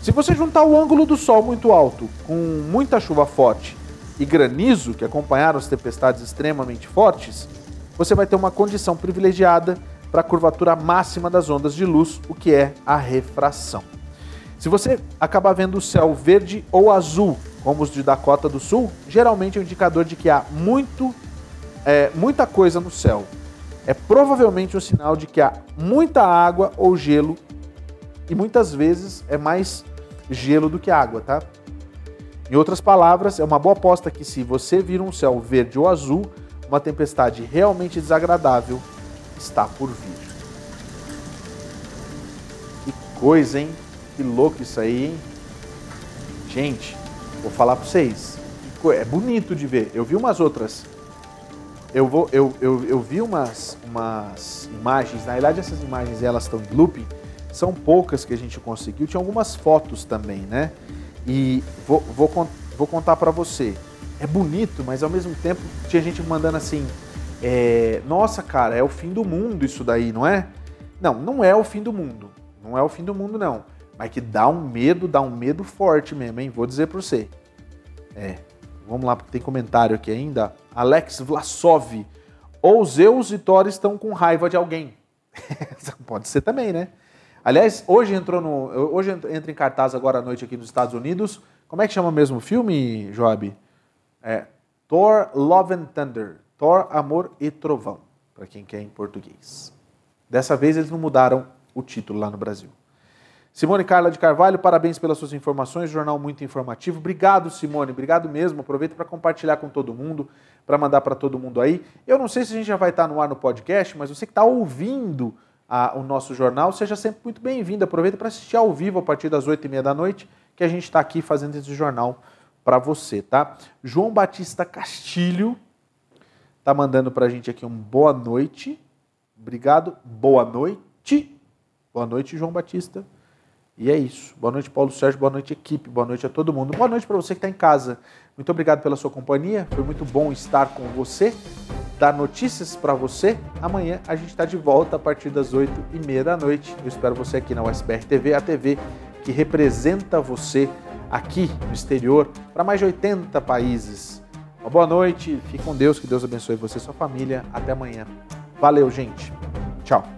Se você juntar o ângulo do Sol muito alto com muita chuva forte e granizo, que acompanharam as tempestades extremamente fortes, você vai ter uma condição privilegiada para a curvatura máxima das ondas de luz, o que é a refração. Se você acabar vendo o céu verde ou azul, como os de Dakota do Sul, geralmente é um indicador de que há muito, é, muita coisa no céu. É provavelmente um sinal de que há muita água ou gelo, e muitas vezes é mais gelo do que água, tá? Em outras palavras, é uma boa aposta que se você vir um céu verde ou azul, uma tempestade realmente desagradável está por vir. Que coisa, hein? Que louco isso aí, hein? Gente, vou falar para vocês. É bonito de ver. Eu vi umas outras. Eu, vou, eu, eu, eu vi umas, umas imagens. Na verdade, essas imagens elas estão em looping. São poucas que a gente conseguiu. Tinha algumas fotos também, né? E vou, vou, vou contar para você é bonito, mas ao mesmo tempo tinha gente mandando assim: é, Nossa, cara, é o fim do mundo isso daí, não é? Não, não é o fim do mundo. Não é o fim do mundo, não. Mas que dá um medo, dá um medo forte mesmo, hein? Vou dizer pra você. É. Vamos lá, porque tem comentário aqui ainda. Alex Vlasov. Ou Zeus e Thor estão com raiva de alguém. Pode ser também, né? Aliás, hoje entrou no. Hoje entra em cartaz agora à noite aqui nos Estados Unidos. Como é que chama mesmo o filme, Joab? É Thor Love and Thunder. Thor Amor e Trovão, para quem quer em português. Dessa vez eles não mudaram o título lá no Brasil. Simone Carla de Carvalho, parabéns pelas suas informações, jornal muito informativo. Obrigado, Simone, obrigado mesmo. Aproveita para compartilhar com todo mundo, para mandar para todo mundo aí. Eu não sei se a gente já vai estar no ar no podcast, mas você que está ouvindo a, o nosso jornal, seja sempre muito bem-vindo. Aproveita para assistir ao vivo a partir das oito e meia da noite, que a gente está aqui fazendo esse jornal para você, tá? João Batista Castilho tá mandando para a gente aqui um boa noite. Obrigado. Boa noite. Boa noite, João Batista. E é isso. Boa noite, Paulo Sérgio. Boa noite, equipe. Boa noite a todo mundo. Boa noite para você que está em casa. Muito obrigado pela sua companhia. Foi muito bom estar com você, dar notícias para você. Amanhã a gente está de volta a partir das 8 e meia da noite. Eu espero você aqui na USBR TV, a TV que representa você aqui no exterior para mais de 80 países. Uma boa noite, fique com Deus, que Deus abençoe você e sua família. Até amanhã. Valeu, gente. Tchau.